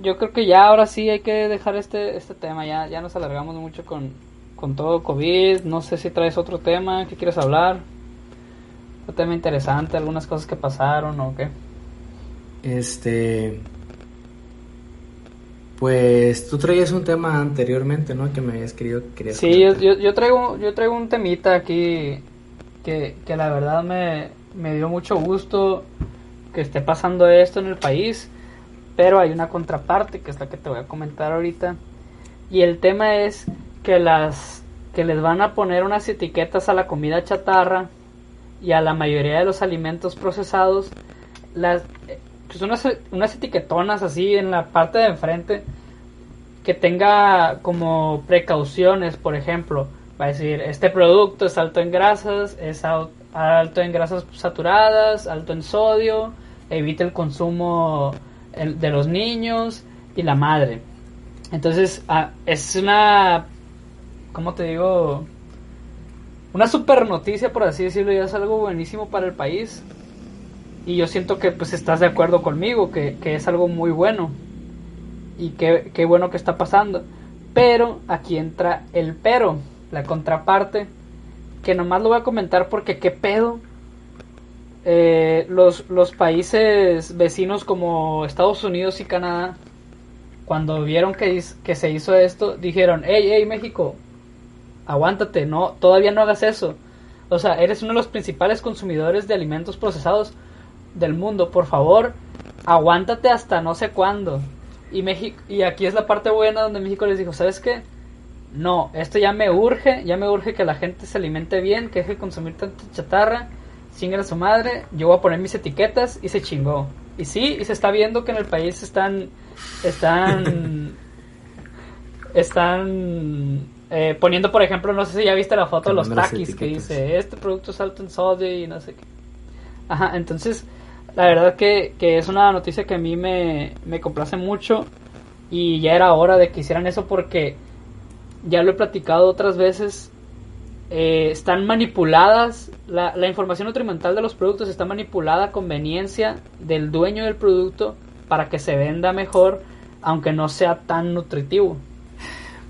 yo creo que ya ahora sí hay que dejar este, este tema. Ya, ya nos alargamos mucho con, con todo COVID. No sé si traes otro tema que quieres hablar. Un tema interesante, algunas cosas que pasaron o qué. Este. Pues tú traías un tema anteriormente, ¿no? Que me habías querido. querías Sí, yo, yo traigo, yo traigo un temita aquí que, que la verdad me, me dio mucho gusto que esté pasando esto en el país, pero hay una contraparte que es la que te voy a comentar ahorita. Y el tema es que las que les van a poner unas etiquetas a la comida chatarra y a la mayoría de los alimentos procesados, las pues unas, unas etiquetonas así en la parte de enfrente que tenga como precauciones, por ejemplo, va a decir, este producto es alto en grasas, es al- alto en grasas saturadas, alto en sodio, evita el consumo de los niños y la madre. Entonces, ah, es una, ¿cómo te digo? Una super noticia, por así decirlo, y es algo buenísimo para el país. Y yo siento que pues estás de acuerdo conmigo, que, que es algo muy bueno. Y qué, qué bueno que está pasando. Pero aquí entra el pero, la contraparte, que nomás lo voy a comentar porque qué pedo. Eh, los, los países vecinos como Estados Unidos y Canadá, cuando vieron que, que se hizo esto, dijeron, hey, hey México, aguántate, no, todavía no hagas eso. O sea, eres uno de los principales consumidores de alimentos procesados del mundo, por favor, aguántate hasta no sé cuándo. Y México, y aquí es la parte buena donde México les dijo, ¿sabes qué? No, esto ya me urge, ya me urge que la gente se alimente bien, que deje de consumir tanta chatarra, chinguen a su madre, yo voy a poner mis etiquetas y se chingó. Y sí, y se está viendo que en el país están, están, están eh, poniendo, por ejemplo, no sé si ya viste la foto de los taquis que dice, este producto es alto en sodio y no sé qué. Ajá, entonces, la verdad que, que es una noticia que a mí me, me complace mucho y ya era hora de que hicieran eso porque ya lo he platicado otras veces, eh, están manipuladas, la, la información nutrimental de los productos está manipulada a conveniencia del dueño del producto para que se venda mejor, aunque no sea tan nutritivo.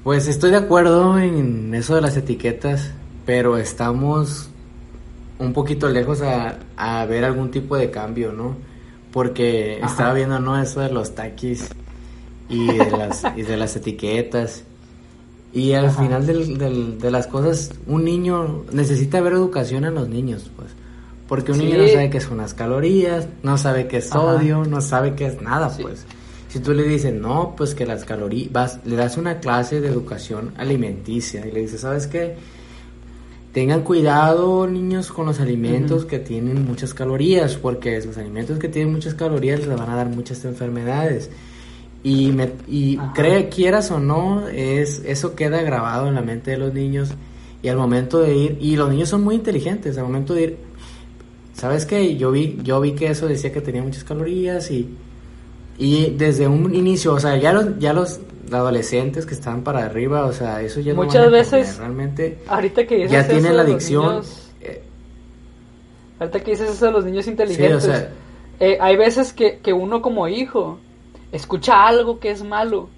Pues estoy de acuerdo en eso de las etiquetas, pero estamos un poquito lejos a, a ver algún tipo de cambio, ¿no? Porque Ajá. estaba viendo, ¿no? Eso de los taquis y de las, y de las etiquetas. Y al Ajá. final del- del- de las cosas, un niño necesita ver educación en los niños, pues. Porque un Sí. niño no sabe qué son las calorías, no sabe qué es Ajá. sodio, no sabe qué es nada, Sí. pues. Si tú le dices, no, pues que las calorías, vas, le das una clase de educación alimenticia y le dices, ¿sabes qué? Tengan cuidado, niños, con los alimentos que tienen muchas calorías, porque los alimentos que tienen muchas calorías les van a dar muchas enfermedades. Y, me, y cree, quieras o no, es, eso queda grabado en la mente de los niños. Y al momento de ir, y los niños son muy inteligentes, al momento de ir, ¿sabes qué? Yo vi, yo vi que eso decía que tenía muchas calorías y, y desde un inicio, o sea, ya los, ya los adolescentes que están para arriba, o sea, eso ya no Muchas a veces- comer, realmente Ahorita que ya tienen la adicción. niños- eh, Ahorita que dices eso de los niños inteligentes, Sí, o sea- eh, hay veces que, que uno como hijo escucha algo que es malo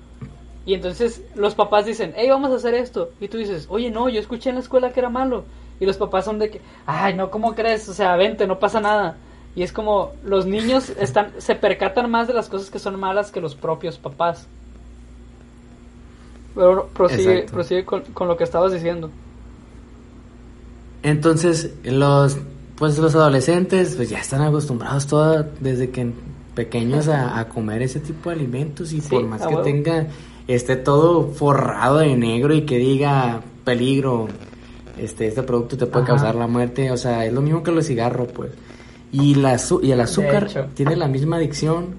y entonces los papás dicen, hey, vamos a hacer esto. Y tú dices, oye, no, yo escuché en la escuela que era malo. Y los papás son de que, ay, no, ¿cómo crees? O sea, vente, no pasa nada. Y es como, los niños están, se percatan más de las cosas que son malas que los propios papás. Pero prosigue, prosigue con, con lo que estabas diciendo. Entonces, los pues los adolescentes pues ya están acostumbrados toda, desde que pequeños a, a comer ese tipo de alimentos y Sí, por más que huevo. tenga esté todo forrado de negro y que diga peligro, este este producto te puede Ajá. causar la muerte, o sea, es lo mismo que los cigarros, pues. Y la y el azúcar tiene la misma adicción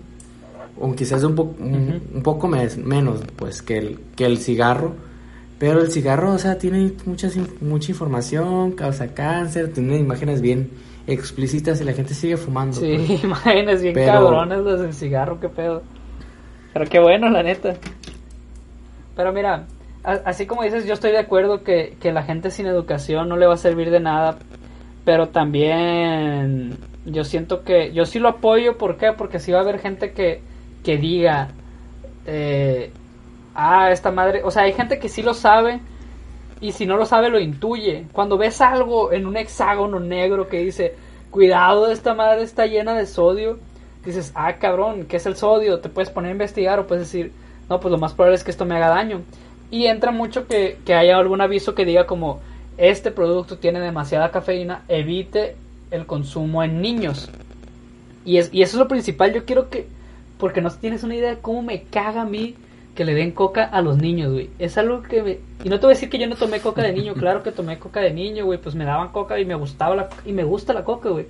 o quizás un poco un, Ujú. un poco mes- menos pues que el que el cigarro pero el cigarro, o sea, tiene muchas, mucha información, causa cáncer, tiene imágenes bien explícitas y la gente sigue fumando. Sí, pues. imágenes bien Pero- cabrones los del cigarro, qué pedo. Pero qué bueno, la neta. Pero mira, así como dices, yo estoy de acuerdo que, que la gente sin educación no le va a servir de nada, pero también yo siento que yo sí lo apoyo, ¿por qué? Porque sí va a haber gente que, que diga, eh, ah, esta madre, o sea, hay gente que sí lo sabe y si no lo sabe lo intuye. Cuando ves algo en un hexágono negro que dice, cuidado, esta madre está llena de sodio, dices, ah, cabrón, ¿qué es el sodio? Te puedes poner a investigar o puedes decir, no, pues lo más probable es que esto me haga daño. Y entra mucho que, que haya algún aviso que diga como, este producto tiene demasiada cafeína, evite el consumo en niños. Y, es, y eso es lo principal, yo quiero que, porque no tienes una idea de cómo me caga a mí que le den coca a los niños, güey. Es algo que me... Y no te voy a decir que yo no tomé coca de niño, claro que tomé coca de niño, güey, pues me daban coca y me gustaba la... y me gusta la coca, güey.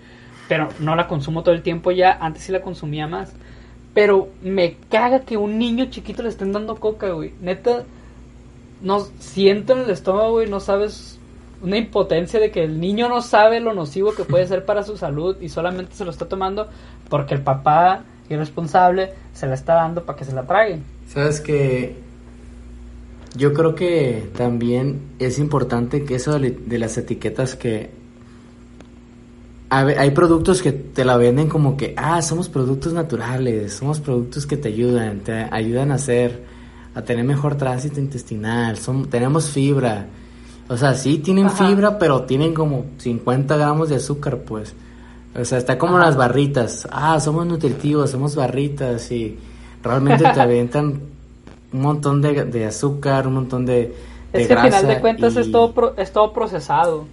Pero no la consumo todo el tiempo ya, antes sí la consumía más. Pero me caga que un niño chiquito le estén dando coca, güey. Neta, no siento en el estómago, güey, no sabes una impotencia de que el niño no sabe lo nocivo que puede ser para su salud y solamente se lo está tomando porque el papá irresponsable se la está dando para que se la traguen. Sabes que yo creo que también es importante que eso de las etiquetas que hay productos que te la venden como que, ah, somos productos naturales, somos productos que te ayudan, te ayudan a hacer, a tener mejor tránsito intestinal, son, tenemos fibra. O sea, sí tienen fibra, pero tienen como 50 gramos de azúcar, pues. O sea, está como las barritas. Ah, somos nutritivos, somos barritas y realmente te aventan un montón de, azúcar, un montón de, de es que al final de cuentas es, todo es todo procesado.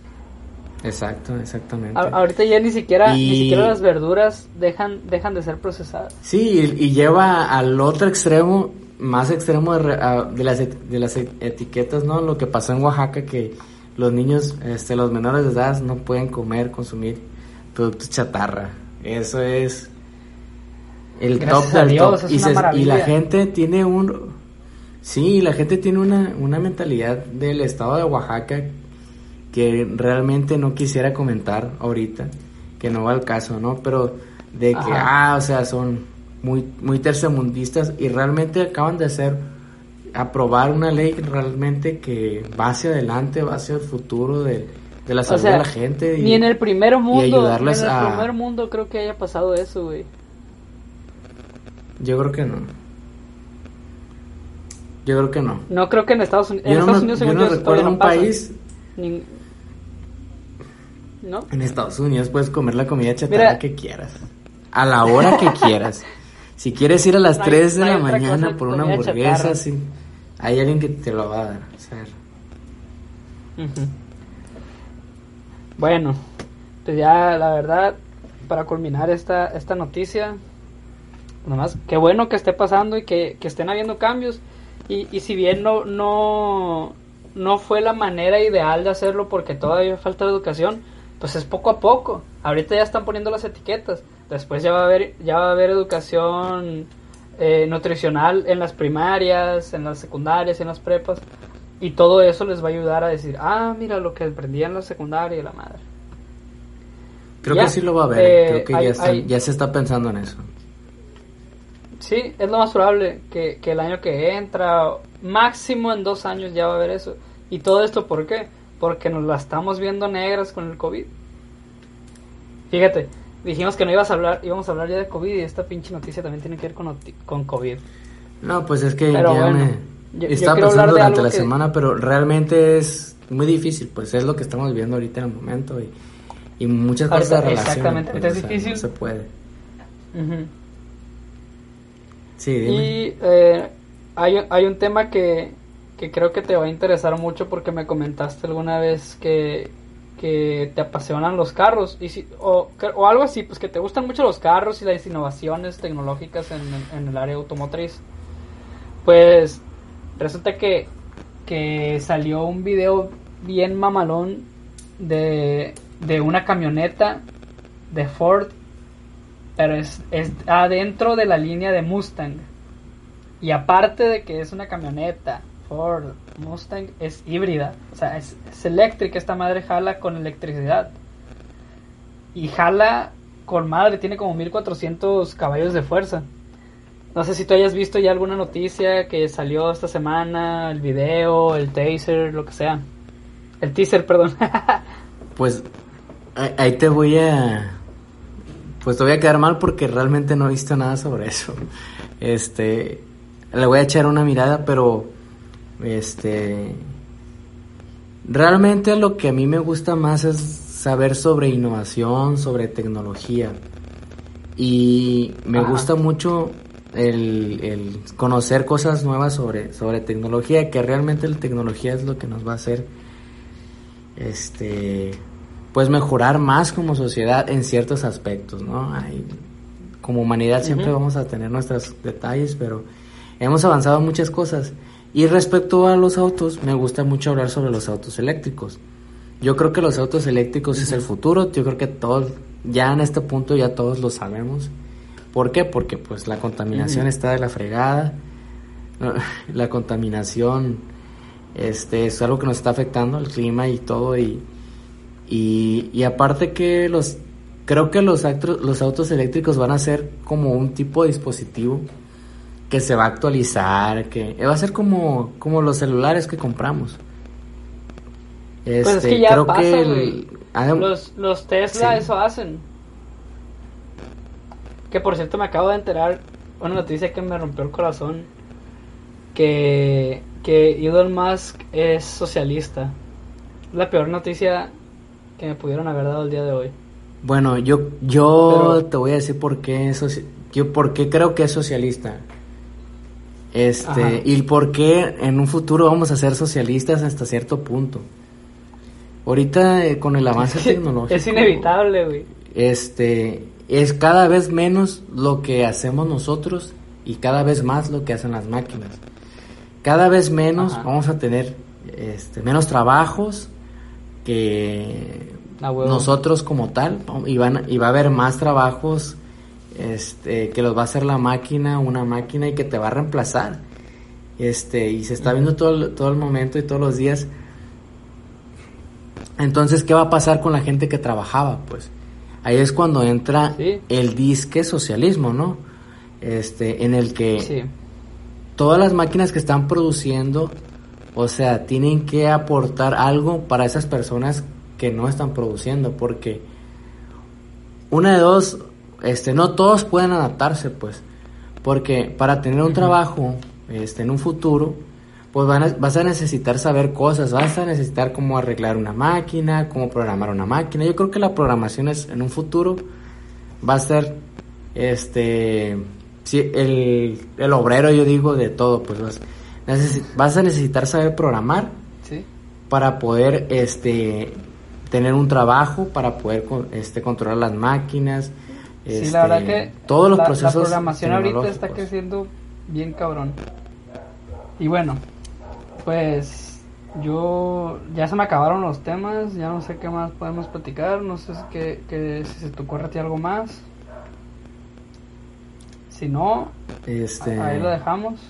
Exacto, exactamente. ahorita ya ni siquiera, ni siquiera las verduras dejan, dejan de ser procesadas. Sí, y, lleva al otro extremo, más extremo de, de, las, de las etiquetas, ¿no? Lo que pasó en Oaxaca, que los niños, este, los menores de edad no pueden comer, consumir productos chatarra. Eso es el top del top. Y, y, la gente tiene un... Sí, la gente tiene una, una mentalidad del estado de Oaxaca que realmente no quisiera comentar ahorita, que no va al caso, ¿no? Pero de que, ah, o sea, son muy, muy tercermundistas y realmente acaban de hacer, aprobar una ley realmente que va hacia adelante, va hacia el futuro de, la salud de la gente. Y, ni en el primer mundo, ayudarles en el primer mundo creo que haya pasado eso, güey. Yo creo que no. Yo creo que no. No creo que en Estados, Unidos, en Estados Unidos, yo no recuerdo un país ¿no? En Estados Unidos puedes comer la comida chatarra que quieras. A la hora que quieras. Si quieres ir a las 3 de la mañana por una hamburguesa, sí, hay alguien que te lo va a dar. Bueno, pues ya la verdad, para culminar esta, esta noticia, nomás, qué bueno que esté pasando y que, que estén habiendo cambios. Y, y si bien no, no, no fue la manera ideal de hacerlo porque todavía falta educación, pues es poco a poco. Ahorita ya están poniendo las etiquetas. Después ya va a haber, ya va a haber educación eh, nutricional en las primarias, en las secundarias, en las prepas. Y todo eso les va a ayudar a decir, ah, mira lo que aprendí en la secundaria y la madre. Creo que sí lo va a haber. Eh, Creo que ya, se está pensando en eso. Sí, es lo más probable que, que el año que entra, máximo en dos años ya va a haber eso. ¿Y todo esto por qué? porque nos la estamos viendo negras con el COVID. Fíjate, dijimos que no ibas a hablar, íbamos a hablar ya de COVID y esta pinche noticia también tiene que ver con, con COVID. No, pues es que ya me estaba pensando durante la semana, pero realmente es muy difícil, pues es lo que estamos viviendo ahorita en el momento y, y muchas cosas de relación. Exactamente, pues, es difícil. No se puede. Sí, Y eh, hay, hay un tema que, que creo que te va a interesar mucho porque me comentaste alguna vez que, que te apasionan los carros y si, o, o, algo así, pues que te gustan mucho los carros y las innovaciones tecnológicas en, en el área automotriz. Pues resulta que, que salió un video bien mamalón de, de una camioneta de Ford, pero es, es adentro de la línea de Mustang. Y aparte de que es una camioneta Ford Mustang es híbrida, o sea, es, eléctrica, esta madre jala con electricidad. Y jala con madre, tiene como 1400 caballos de fuerza. No sé si tú hayas visto ya alguna noticia que salió esta semana, el video, el taser, lo que sea. El teaser, perdón. pues ahí te voy a... Pues te voy a quedar mal porque realmente no he visto nada sobre eso. Este... Le voy a echar una mirada, pero... Este... Realmente lo que a mí me gusta más es saber sobre innovación, sobre tecnología. Y me gusta mucho el, conocer cosas nuevas sobre, sobre tecnología, que realmente la tecnología es lo que nos va a hacer este pues mejorar más como sociedad en ciertos aspectos, ¿no? como humanidad siempre vamos a tener nuestros detalles, pero hemos avanzado muchas cosas. Y respecto a los autos, me gusta mucho hablar sobre los autos eléctricos. Yo creo que los autos eléctricos es el futuro, yo creo que todos, ya en este punto ya todos lo sabemos. ¿Por qué? Porque pues la contaminación está de la fregada. La contaminación este es algo que nos está afectando el clima y todo y, y, aparte que los creo que los los autos eléctricos van a ser como un tipo de dispositivo que se va a actualizar, que va a ser como como los celulares que compramos. Este, pues es que ya creo que los, los Tesla eso hacen. Que por cierto me acabo de enterar una noticia que me rompió el corazón. Que, que Elon Musk es socialista. La peor noticia que me pudieron haber dado el día de hoy. Bueno, yo, yo te voy a decir por qué, yo por qué creo que es socialista. Este, y por qué en un futuro vamos a ser socialistas hasta cierto punto. Ahorita eh, con el avance tecnológico. Es inevitable, güey. Este, es cada vez menos lo que hacemos nosotros y cada vez más lo que hacen las máquinas. Cada vez menos vamos a tener este, menos trabajos que nosotros como tal y, van, y va a haber más trabajos este, que los va a hacer la máquina, una máquina y que te va a reemplazar. Este, y se está viendo todo, todo el momento y todos los días. Entonces, ¿qué va a pasar con la gente que trabajaba? Pues ahí es cuando entra el disque socialismo, ¿no? Este, en el que todas las máquinas que están produciendo, o sea, tienen que aportar algo para esas personas que no están produciendo, porque una de dos, este, no todos pueden adaptarse, pues, porque para tener un trabajo, este, en un futuro, pues vas a necesitar saber cosas, vas a necesitar cómo arreglar una máquina, cómo programar una máquina. Yo creo que la programación es en un futuro va a ser este el, el obrero, yo digo, de todo, pues vas, vas a necesitar saber programar para poder este tener un trabajo, para poder este controlar las máquinas. Sí, la verdad este, que todos los procesos. La programación ahorita está creciendo bien cabrón. Y bueno, pues yo ya se me acabaron los temas, ya no sé qué más podemos platicar, no sé si, si se te ocurre a ti algo más. Si no, este... ahí lo dejamos.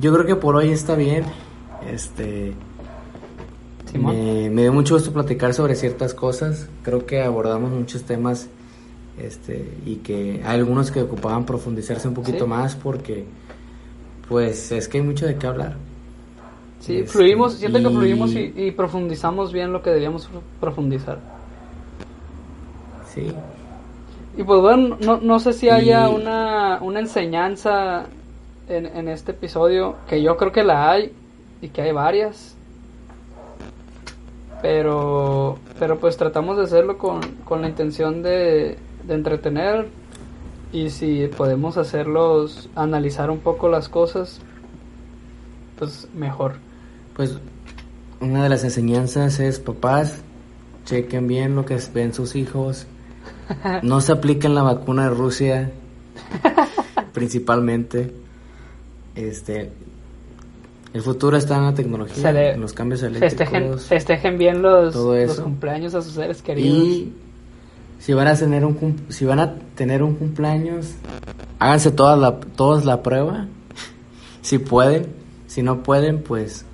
Yo creo que por hoy está bien. Este me, me, dio mucho gusto platicar sobre ciertas cosas. Creo que abordamos muchos temas este, y que hay algunos que ocupaban profundizarse un poquito más porque pues es que hay mucho de qué hablar. Sí, este, fluimos, siento que fluimos y, profundizamos bien lo que debíamos profundizar. Sí. Y pues bueno, no, no sé si haya una, una enseñanza en, en este episodio, que yo creo que la hay y que hay varias. Pero, pero pues tratamos de hacerlo con, con la intención de, de entretener, y si podemos hacerlos analizar un poco las cosas, pues mejor. Pues una de las enseñanzas es papás, chequen bien lo que ven sus hijos, no se apliquen la vacuna de Rusia, principalmente. Este, el futuro está en la tecnología, en los cambios eléctricos. Festejen, festejen bien los, los cumpleaños a sus seres queridos. Y si van a tener un si van a tener un cumpleaños, háganse todas la todos la prueba. si pueden, si no pueden, pues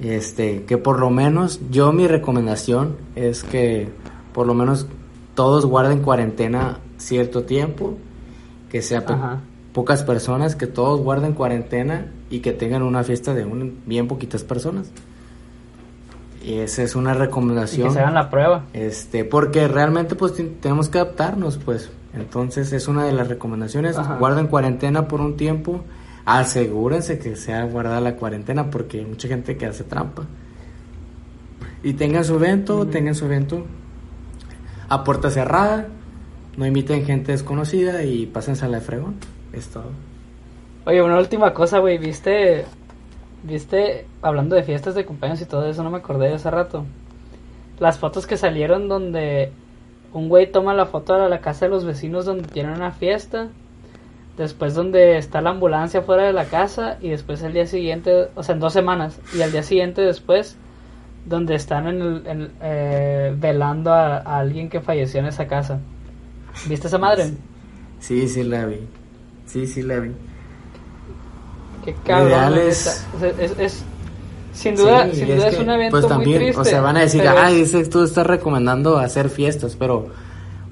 este, que por lo menos yo mi recomendación es que por lo menos todos guarden cuarentena cierto tiempo que sea pocas personas, que todos guarden cuarentena y que tengan una fiesta de un, bien poquitas personas. Y esa es una recomendación. que se hagan la prueba. Este, porque realmente pues tenemos que adaptarnos, pues. Entonces es una de las recomendaciones. Guarden cuarentena por un tiempo. Asegúrense que sea guardada la cuarentena porque hay mucha gente que hace trampa. Y tengan su evento, tengan su evento a puerta cerrada. No inviten gente desconocida y pásense a la fregón. Es todo. Oye, una última cosa, güey. ¿Viste Viste, hablando de fiestas de cumpleaños y todo eso, no me acordé de hace rato. Las fotos que salieron donde un güey toma la foto de la casa de los vecinos donde tienen una fiesta. Después donde está la ambulancia fuera de la casa. Y después el día siguiente, o sea, en dos semanas. Y al día siguiente después, donde están en eh, velando a, a, alguien que falleció en esa casa. ¿Viste esa madre? Sí, sí la vi. Sí, sí la vi. Qué cabrón. Es... sin duda, sin duda es, un evento pues también, muy triste. O sea, van a decir, ah, dices, tú estás recomendando hacer fiestas, pero,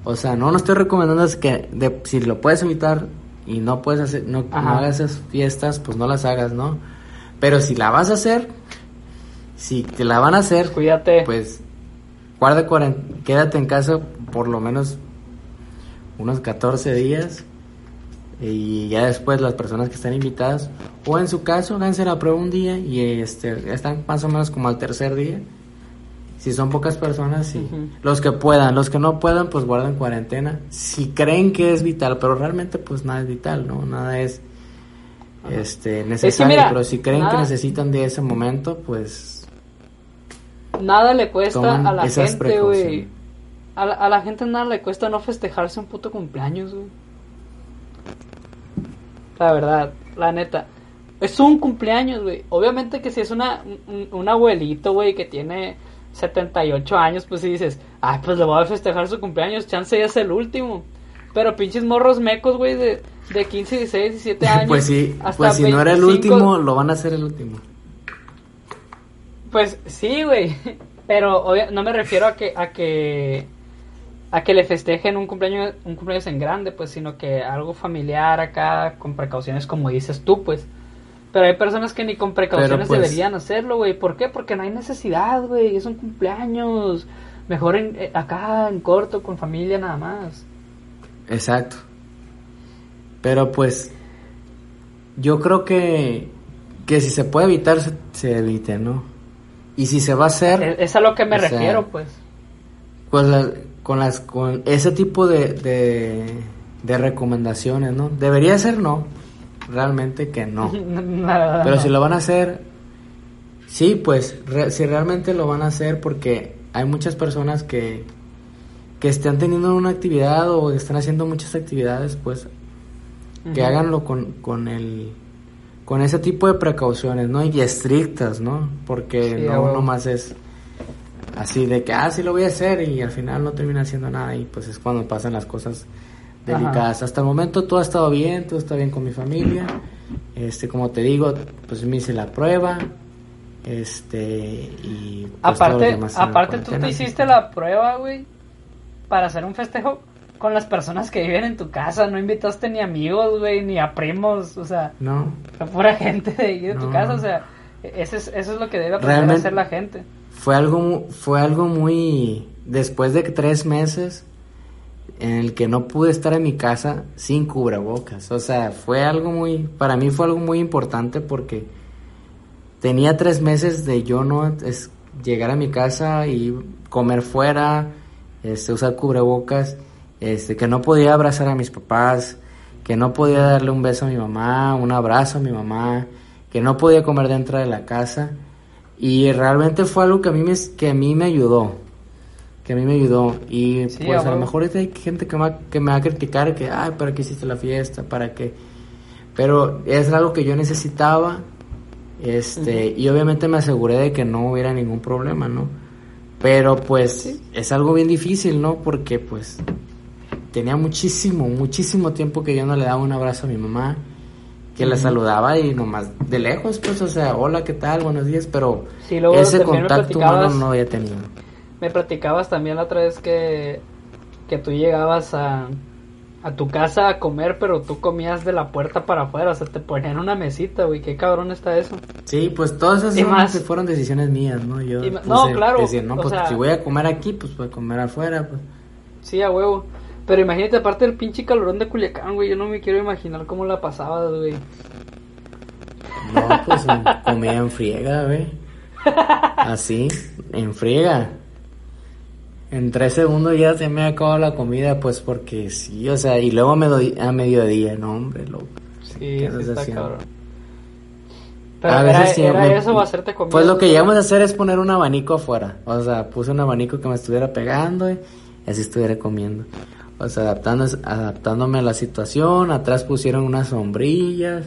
o sea, no, no estoy recomendando es que de, si lo puedes evitar y no puedes hacer, no, hagas esas fiestas, pues no las hagas, ¿no? Pero si la vas a hacer, si te la van a hacer, cuídate. Pues guarda quédate en casa por lo menos unos 14 días y ya después las personas que están invitadas o en su caso háganse la prueba un día y este están más o menos como al tercer día si son pocas personas sí. Los que puedan los que no puedan pues guarden cuarentena si creen que es vital pero realmente pues nada es vital no nada es este necesario pero si creen que necesitan de ese momento pues nada le cuesta a la gente güey. a, a la gente nada le cuesta no festejarse un puto cumpleaños güey la verdad, la neta. Es un cumpleaños, güey. Obviamente que si es una, un, abuelito, güey, que tiene 78 años, pues si dices, ay, pues le voy a festejar su cumpleaños, chance ya es el último. Pero pinches morros mecos, güey, de, de 15, 16, 17 años. pues sí, pues si no era el último, lo van a hacer el último. Pues sí, güey. Pero no me refiero a que, a que a que le festejen un cumpleaños, un cumpleaños en grande, pues, sino que algo familiar acá, con precauciones como dices tú, pues. Pero hay personas que ni con precauciones pues, deberían hacerlo, güey. ¿Por qué? Porque no hay necesidad, güey. Es un cumpleaños. Mejor en, eh, acá, en corto, con familia nada más. Exacto. Pero pues, yo creo que, que si se puede evitar, se, evite, ¿no? Y si se va a hacer... Es, a lo que me refiero, pues. Pues con las con ese tipo de, de, recomendaciones, ¿no? Debería ser no, realmente que no. Pero si lo van a hacer, sí, pues si realmente lo van a hacer porque hay muchas personas que, que están teniendo una actividad o están haciendo muchas actividades, pues que háganlo con, con el con ese tipo de precauciones, ¿no? Y estrictas, ¿no? Porque no nomás es así de que, ah, sí lo voy a hacer y al final no termina haciendo nada y pues es cuando pasan las cosas delicadas. Hasta el momento todo ha estado bien, todo está bien con mi familia. Este, como te digo, pues me hice la prueba. Este, y pues, aparte, aparte tú te hiciste la prueba, güey, para hacer un festejo con las personas que viven en tu casa, no invitaste ni amigos, güey, ni a primos, o sea, no. Fue pura gente de, de tu casa, o sea, eso es, eso es lo que debe aprender a hacer la gente fue algo, fue algo muy... Después de tres meses en el que no pude estar en mi casa sin cubrebocas. O sea, fue algo muy... Para mí fue algo muy importante porque tenía tres meses de yo no es, llegar a mi casa y comer fuera, este, usar cubrebocas, este, que no podía abrazar a mis papás, que no podía darle un beso a mi mamá, un abrazo a mi mamá, que no podía comer dentro de la casa. Y realmente fue algo que a mí me, que a mí me ayudó. Que a mí me ayudó. Y pues a lo mejor hay gente que me, va, que me va a criticar que, ay, ¿para qué hiciste la fiesta? ¿Para qué? Pero es algo que yo necesitaba. Este, y obviamente me aseguré de que no hubiera ningún problema, ¿no? Pero pues es algo bien difícil, ¿no? Porque pues tenía muchísimo, muchísimo tiempo que yo no le daba un abrazo a mi mamá que la saludaba y nomás de lejos, pues, o sea, hola, ¿qué tal? Buenos días, pero ese contacto humano no había tenido. Me platicabas también la otra vez que, que tú llegabas a, a tu casa a comer, pero tú comías de la puerta para afuera, o sea, te ponían una mesita, güey, qué cabrón está eso. Sí, pues todas esas son- más- fueron decisiones mías, ¿no? Yo Y puse- no, claro, decía, no, o pues sea- si voy a comer aquí, pues voy a comer afuera, pues. Sí, a huevo. Pero imagínate, aparte del pinche calorón de Culiacán, güey, yo no me quiero imaginar cómo la pasabas, güey. No, pues comía en friega, güey. Así, en friega. En tres segundos ya se me acabó la comida, pues porque sí, o sea, y luego a, medio- a mediodía, no, hombre, loco. Sí, ¿Qué sí está cabrón. Pero A era, veces era me- eso o hacerte comida. Pues lo que llegamos a hacer es poner un abanico afuera. O sea, puse un abanico que me estuviera pegando y así estuviera comiendo. Sea, adaptando, adaptándome a la situación. Atrás pusieron unas sombrillas.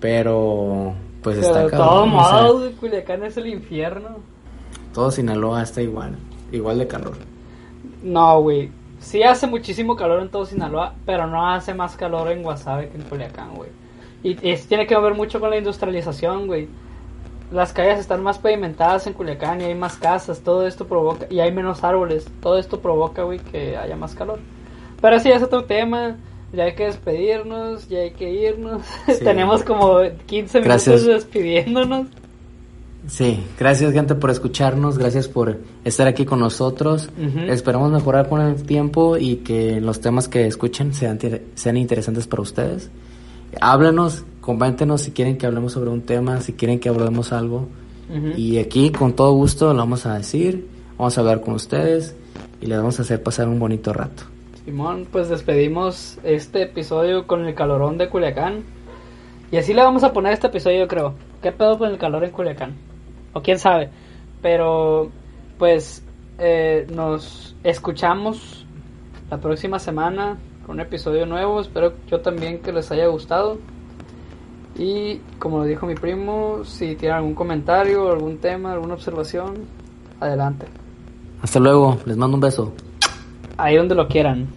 Pero, pues Pero está de cabrón, todos o sea, Culiacán es el infierno. todo Sinaloa está igual. Igual de calor. No, güey. Sí hace muchísimo calor en todo Sinaloa, pero no hace más calor en Guasave que en Culiacán, güey. Y es- tiene que ver mucho con la industrialización, güey. Las calles están más pavimentadas en Culiacán y hay más casas, todo esto provoca, y hay menos árboles, todo esto provoca, güey, que haya más calor. Pero sí, es otro tema, ya hay que despedirnos, ya hay que irnos. Sí. Tenemos como 15 minutos despidiéndonos. Sí, gracias gente por escucharnos, gracias por estar aquí con nosotros. Esperamos mejorar con el tiempo y que los temas que escuchen sean, sean interesantes para ustedes. Háblenos, coméntenos si quieren que hablemos sobre un tema, si quieren que hablemos algo. Y aquí con todo gusto lo vamos a decir, vamos a hablar con ustedes y les vamos a hacer pasar un bonito rato. Simón, pues despedimos este episodio con el calorón de Culiacán. Y así le vamos a poner este episodio, yo creo. ¿Qué pedo con el calor en Culiacán? O quién sabe. Pero, pues, eh, nos escuchamos la próxima semana con un episodio nuevo. Espero yo también que les haya gustado. Y como lo dijo mi primo, si tienen algún comentario, algún tema, alguna observación, adelante. Hasta luego, les mando un beso. Ahí donde lo quieran.